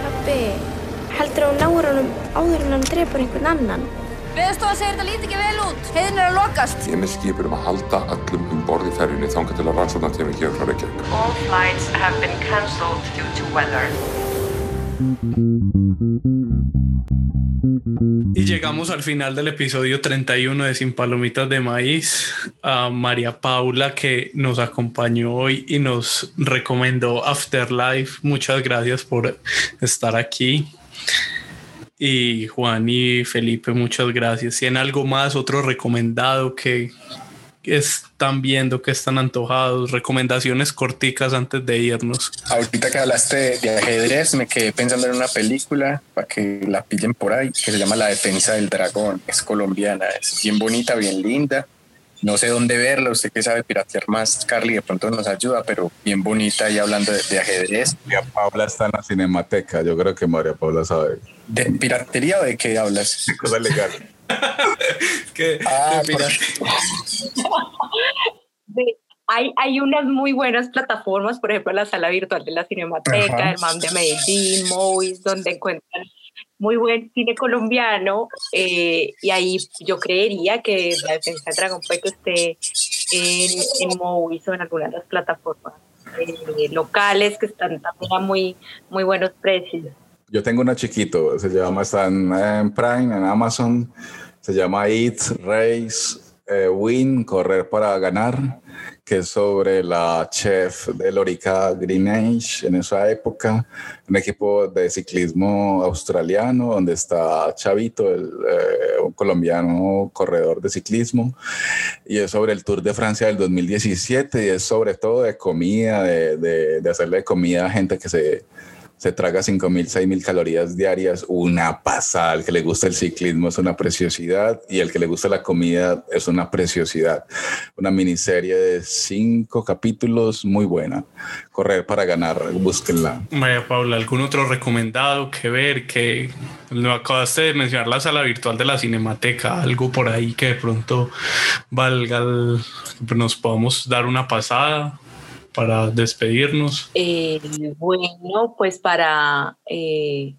Pappi, heldur að hún náur honum áður en hann drepur einhvern annan? Veðstofa segir þetta líti ekki vel út. Heiðin er að lokast. Ég er með skipur um að halda öllum um borð í ferjunni þangað til að rannsóknartími kemur frá Reykjavík. All flights have been cancelled due to weather. Y llegamos al final del episodio 31 de Sin Palomitas de Maíz. A María Paula que nos acompañó hoy y nos recomendó Afterlife. Muchas gracias por estar aquí. Y Juan y Felipe, muchas gracias. ¿Tienen algo más, otro recomendado que están viendo, que están antojados? Recomendaciones corticas antes de irnos. Ahorita que hablaste de, ajedrez, me quedé pensando en una película para que la pillen por ahí, que se llama La Defensa del Dragón. Es colombiana, es bien bonita, bien linda. No sé dónde verla, usted que sabe piratear más, Carly, de pronto nos ayuda, pero bien bonita y hablando de, de ajedrez. María Paula está en la cinemateca, yo creo que María Paula sabe. ¿De piratería o de qué hablas? Cosa legal. que, ah, de- hay, hay unas muy buenas plataformas, por ejemplo, la sala virtual de la Cinemateca, Ajá. el MAM de Medellín, Movies, donde encuentran muy buen cine colombiano eh, y ahí yo creería que la defensa del dragón puede que esté en, en Movies o en algunas de las plataformas eh, locales que están también a muy, muy buenos precios. Yo tengo una chiquito, se llama, está en, Prime, en Amazon, se llama Eat, Race, eh, Win, Correr para Ganar, que es sobre la chef de Lorica Green Age en esa época, un equipo de ciclismo australiano donde está Chavito, el, eh, un colombiano corredor de ciclismo, y es sobre el Tour de Francia del 2017 y es sobre todo de comida, de, de, de hacerle comida a gente que se se traga 5.000, 6.000 calorías diarias, una pasada. El que le gusta el ciclismo es una preciosidad y el que le gusta la comida es una preciosidad. Una miniserie de cinco capítulos muy buena. Correr para ganar, búsquenla. María Paula, ¿algún otro recomendado que ver? Que no acabaste de mencionar la sala virtual de la Cinemateca, algo por ahí que de pronto valga, el- nos podamos dar una pasada para despedirnos. Eh, bueno, pues para eh,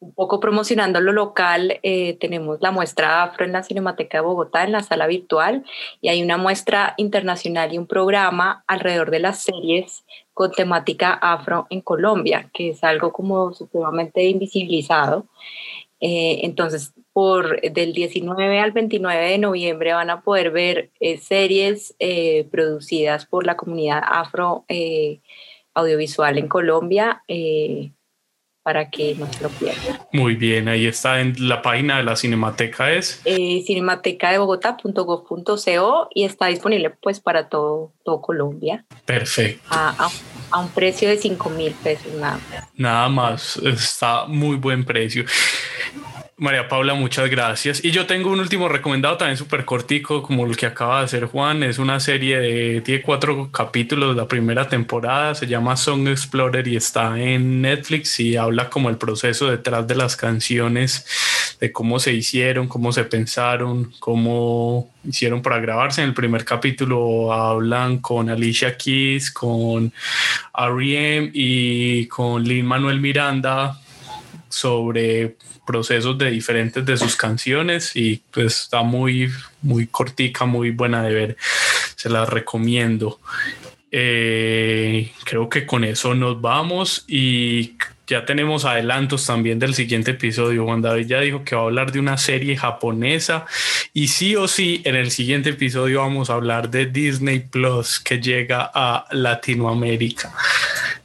un poco promocionando lo local, eh, tenemos la muestra Afro en la Cinemateca de Bogotá, en la sala virtual, y hay una muestra internacional y un programa alrededor de las series con temática afro en Colombia, que es algo como supremamente invisibilizado. Eh, entonces, por del 19 al 29 de noviembre van a poder ver eh, series eh, producidas por la comunidad afro audiovisual en Colombia para que no se lo pierdan. Muy bien, ahí está en la página de la Cinemateca es eh, cinematecadebogotá.gov.co y está disponible pues para todo, todo Colombia. Perfecto. A, a, a un precio de 5 mil pesos nada más. Nada más, está muy buen precio. María Paula, muchas gracias. Y yo tengo un último recomendado también súper cortico, como el que acaba de hacer Juan. Es una serie de, tiene cuatro capítulos, la primera temporada, se llama Song Explorer y está en Netflix y habla como el proceso detrás de las canciones, de cómo se hicieron, cómo se pensaron, cómo hicieron para grabarse. En el primer capítulo hablan con Alicia Keys, con R.E.M. y con Lin Manuel Miranda sobre procesos de diferentes de sus canciones y pues está muy muy cortica muy buena de ver. Se las recomiendo eh, creo que con eso nos vamos y ya tenemos adelantos también del siguiente episodio. Juan David ya dijo que va a hablar de una serie japonesa y sí o sí en el siguiente episodio vamos a hablar de Disney Plus que llega a Latinoamérica.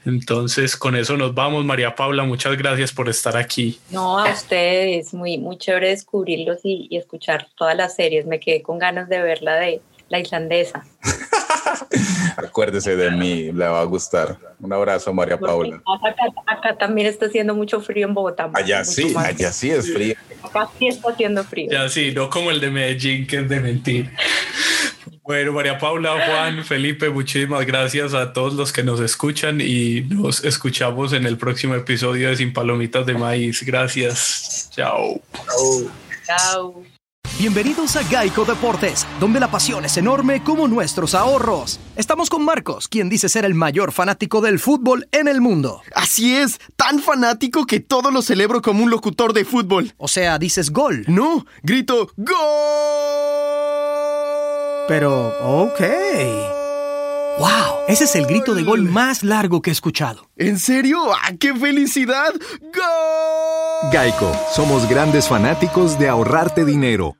Entonces con eso nos vamos. María Paula, muchas gracias por estar aquí. No, a ustedes, muy, muy chévere descubrirlos y, y escuchar todas las series. Me quedé con ganas de verla de la islandesa. Acuérdese de mí, le va a gustar. Un abrazo, María Paula. Acá, acá, también está haciendo mucho frío en Bogotá. Allá sí, más. allá sí es frío. Acá sí está haciendo frío. Ya sí, no como el de Medellín, que es de mentir. Bueno, María Paula, Juan, Felipe, muchísimas gracias a todos los que nos escuchan y nos escuchamos en el próximo episodio de Sin Palomitas de Maíz. Gracias. Chao. Chao. Chao. Bienvenidos a Geico Deportes, donde la pasión es enorme como nuestros ahorros. Estamos con Marcos, quien dice ser el mayor fanático del fútbol en el mundo. Así es, tan fanático que todo lo celebro como un locutor de fútbol. O sea, dices gol. No, grito ¡Gol! Pero, ok. ¡Wow! Ese es el grito de gol más largo que he escuchado. ¿En serio? ¡Ah, qué felicidad! ¡Gol! Geico, somos grandes fanáticos de ahorrarte dinero.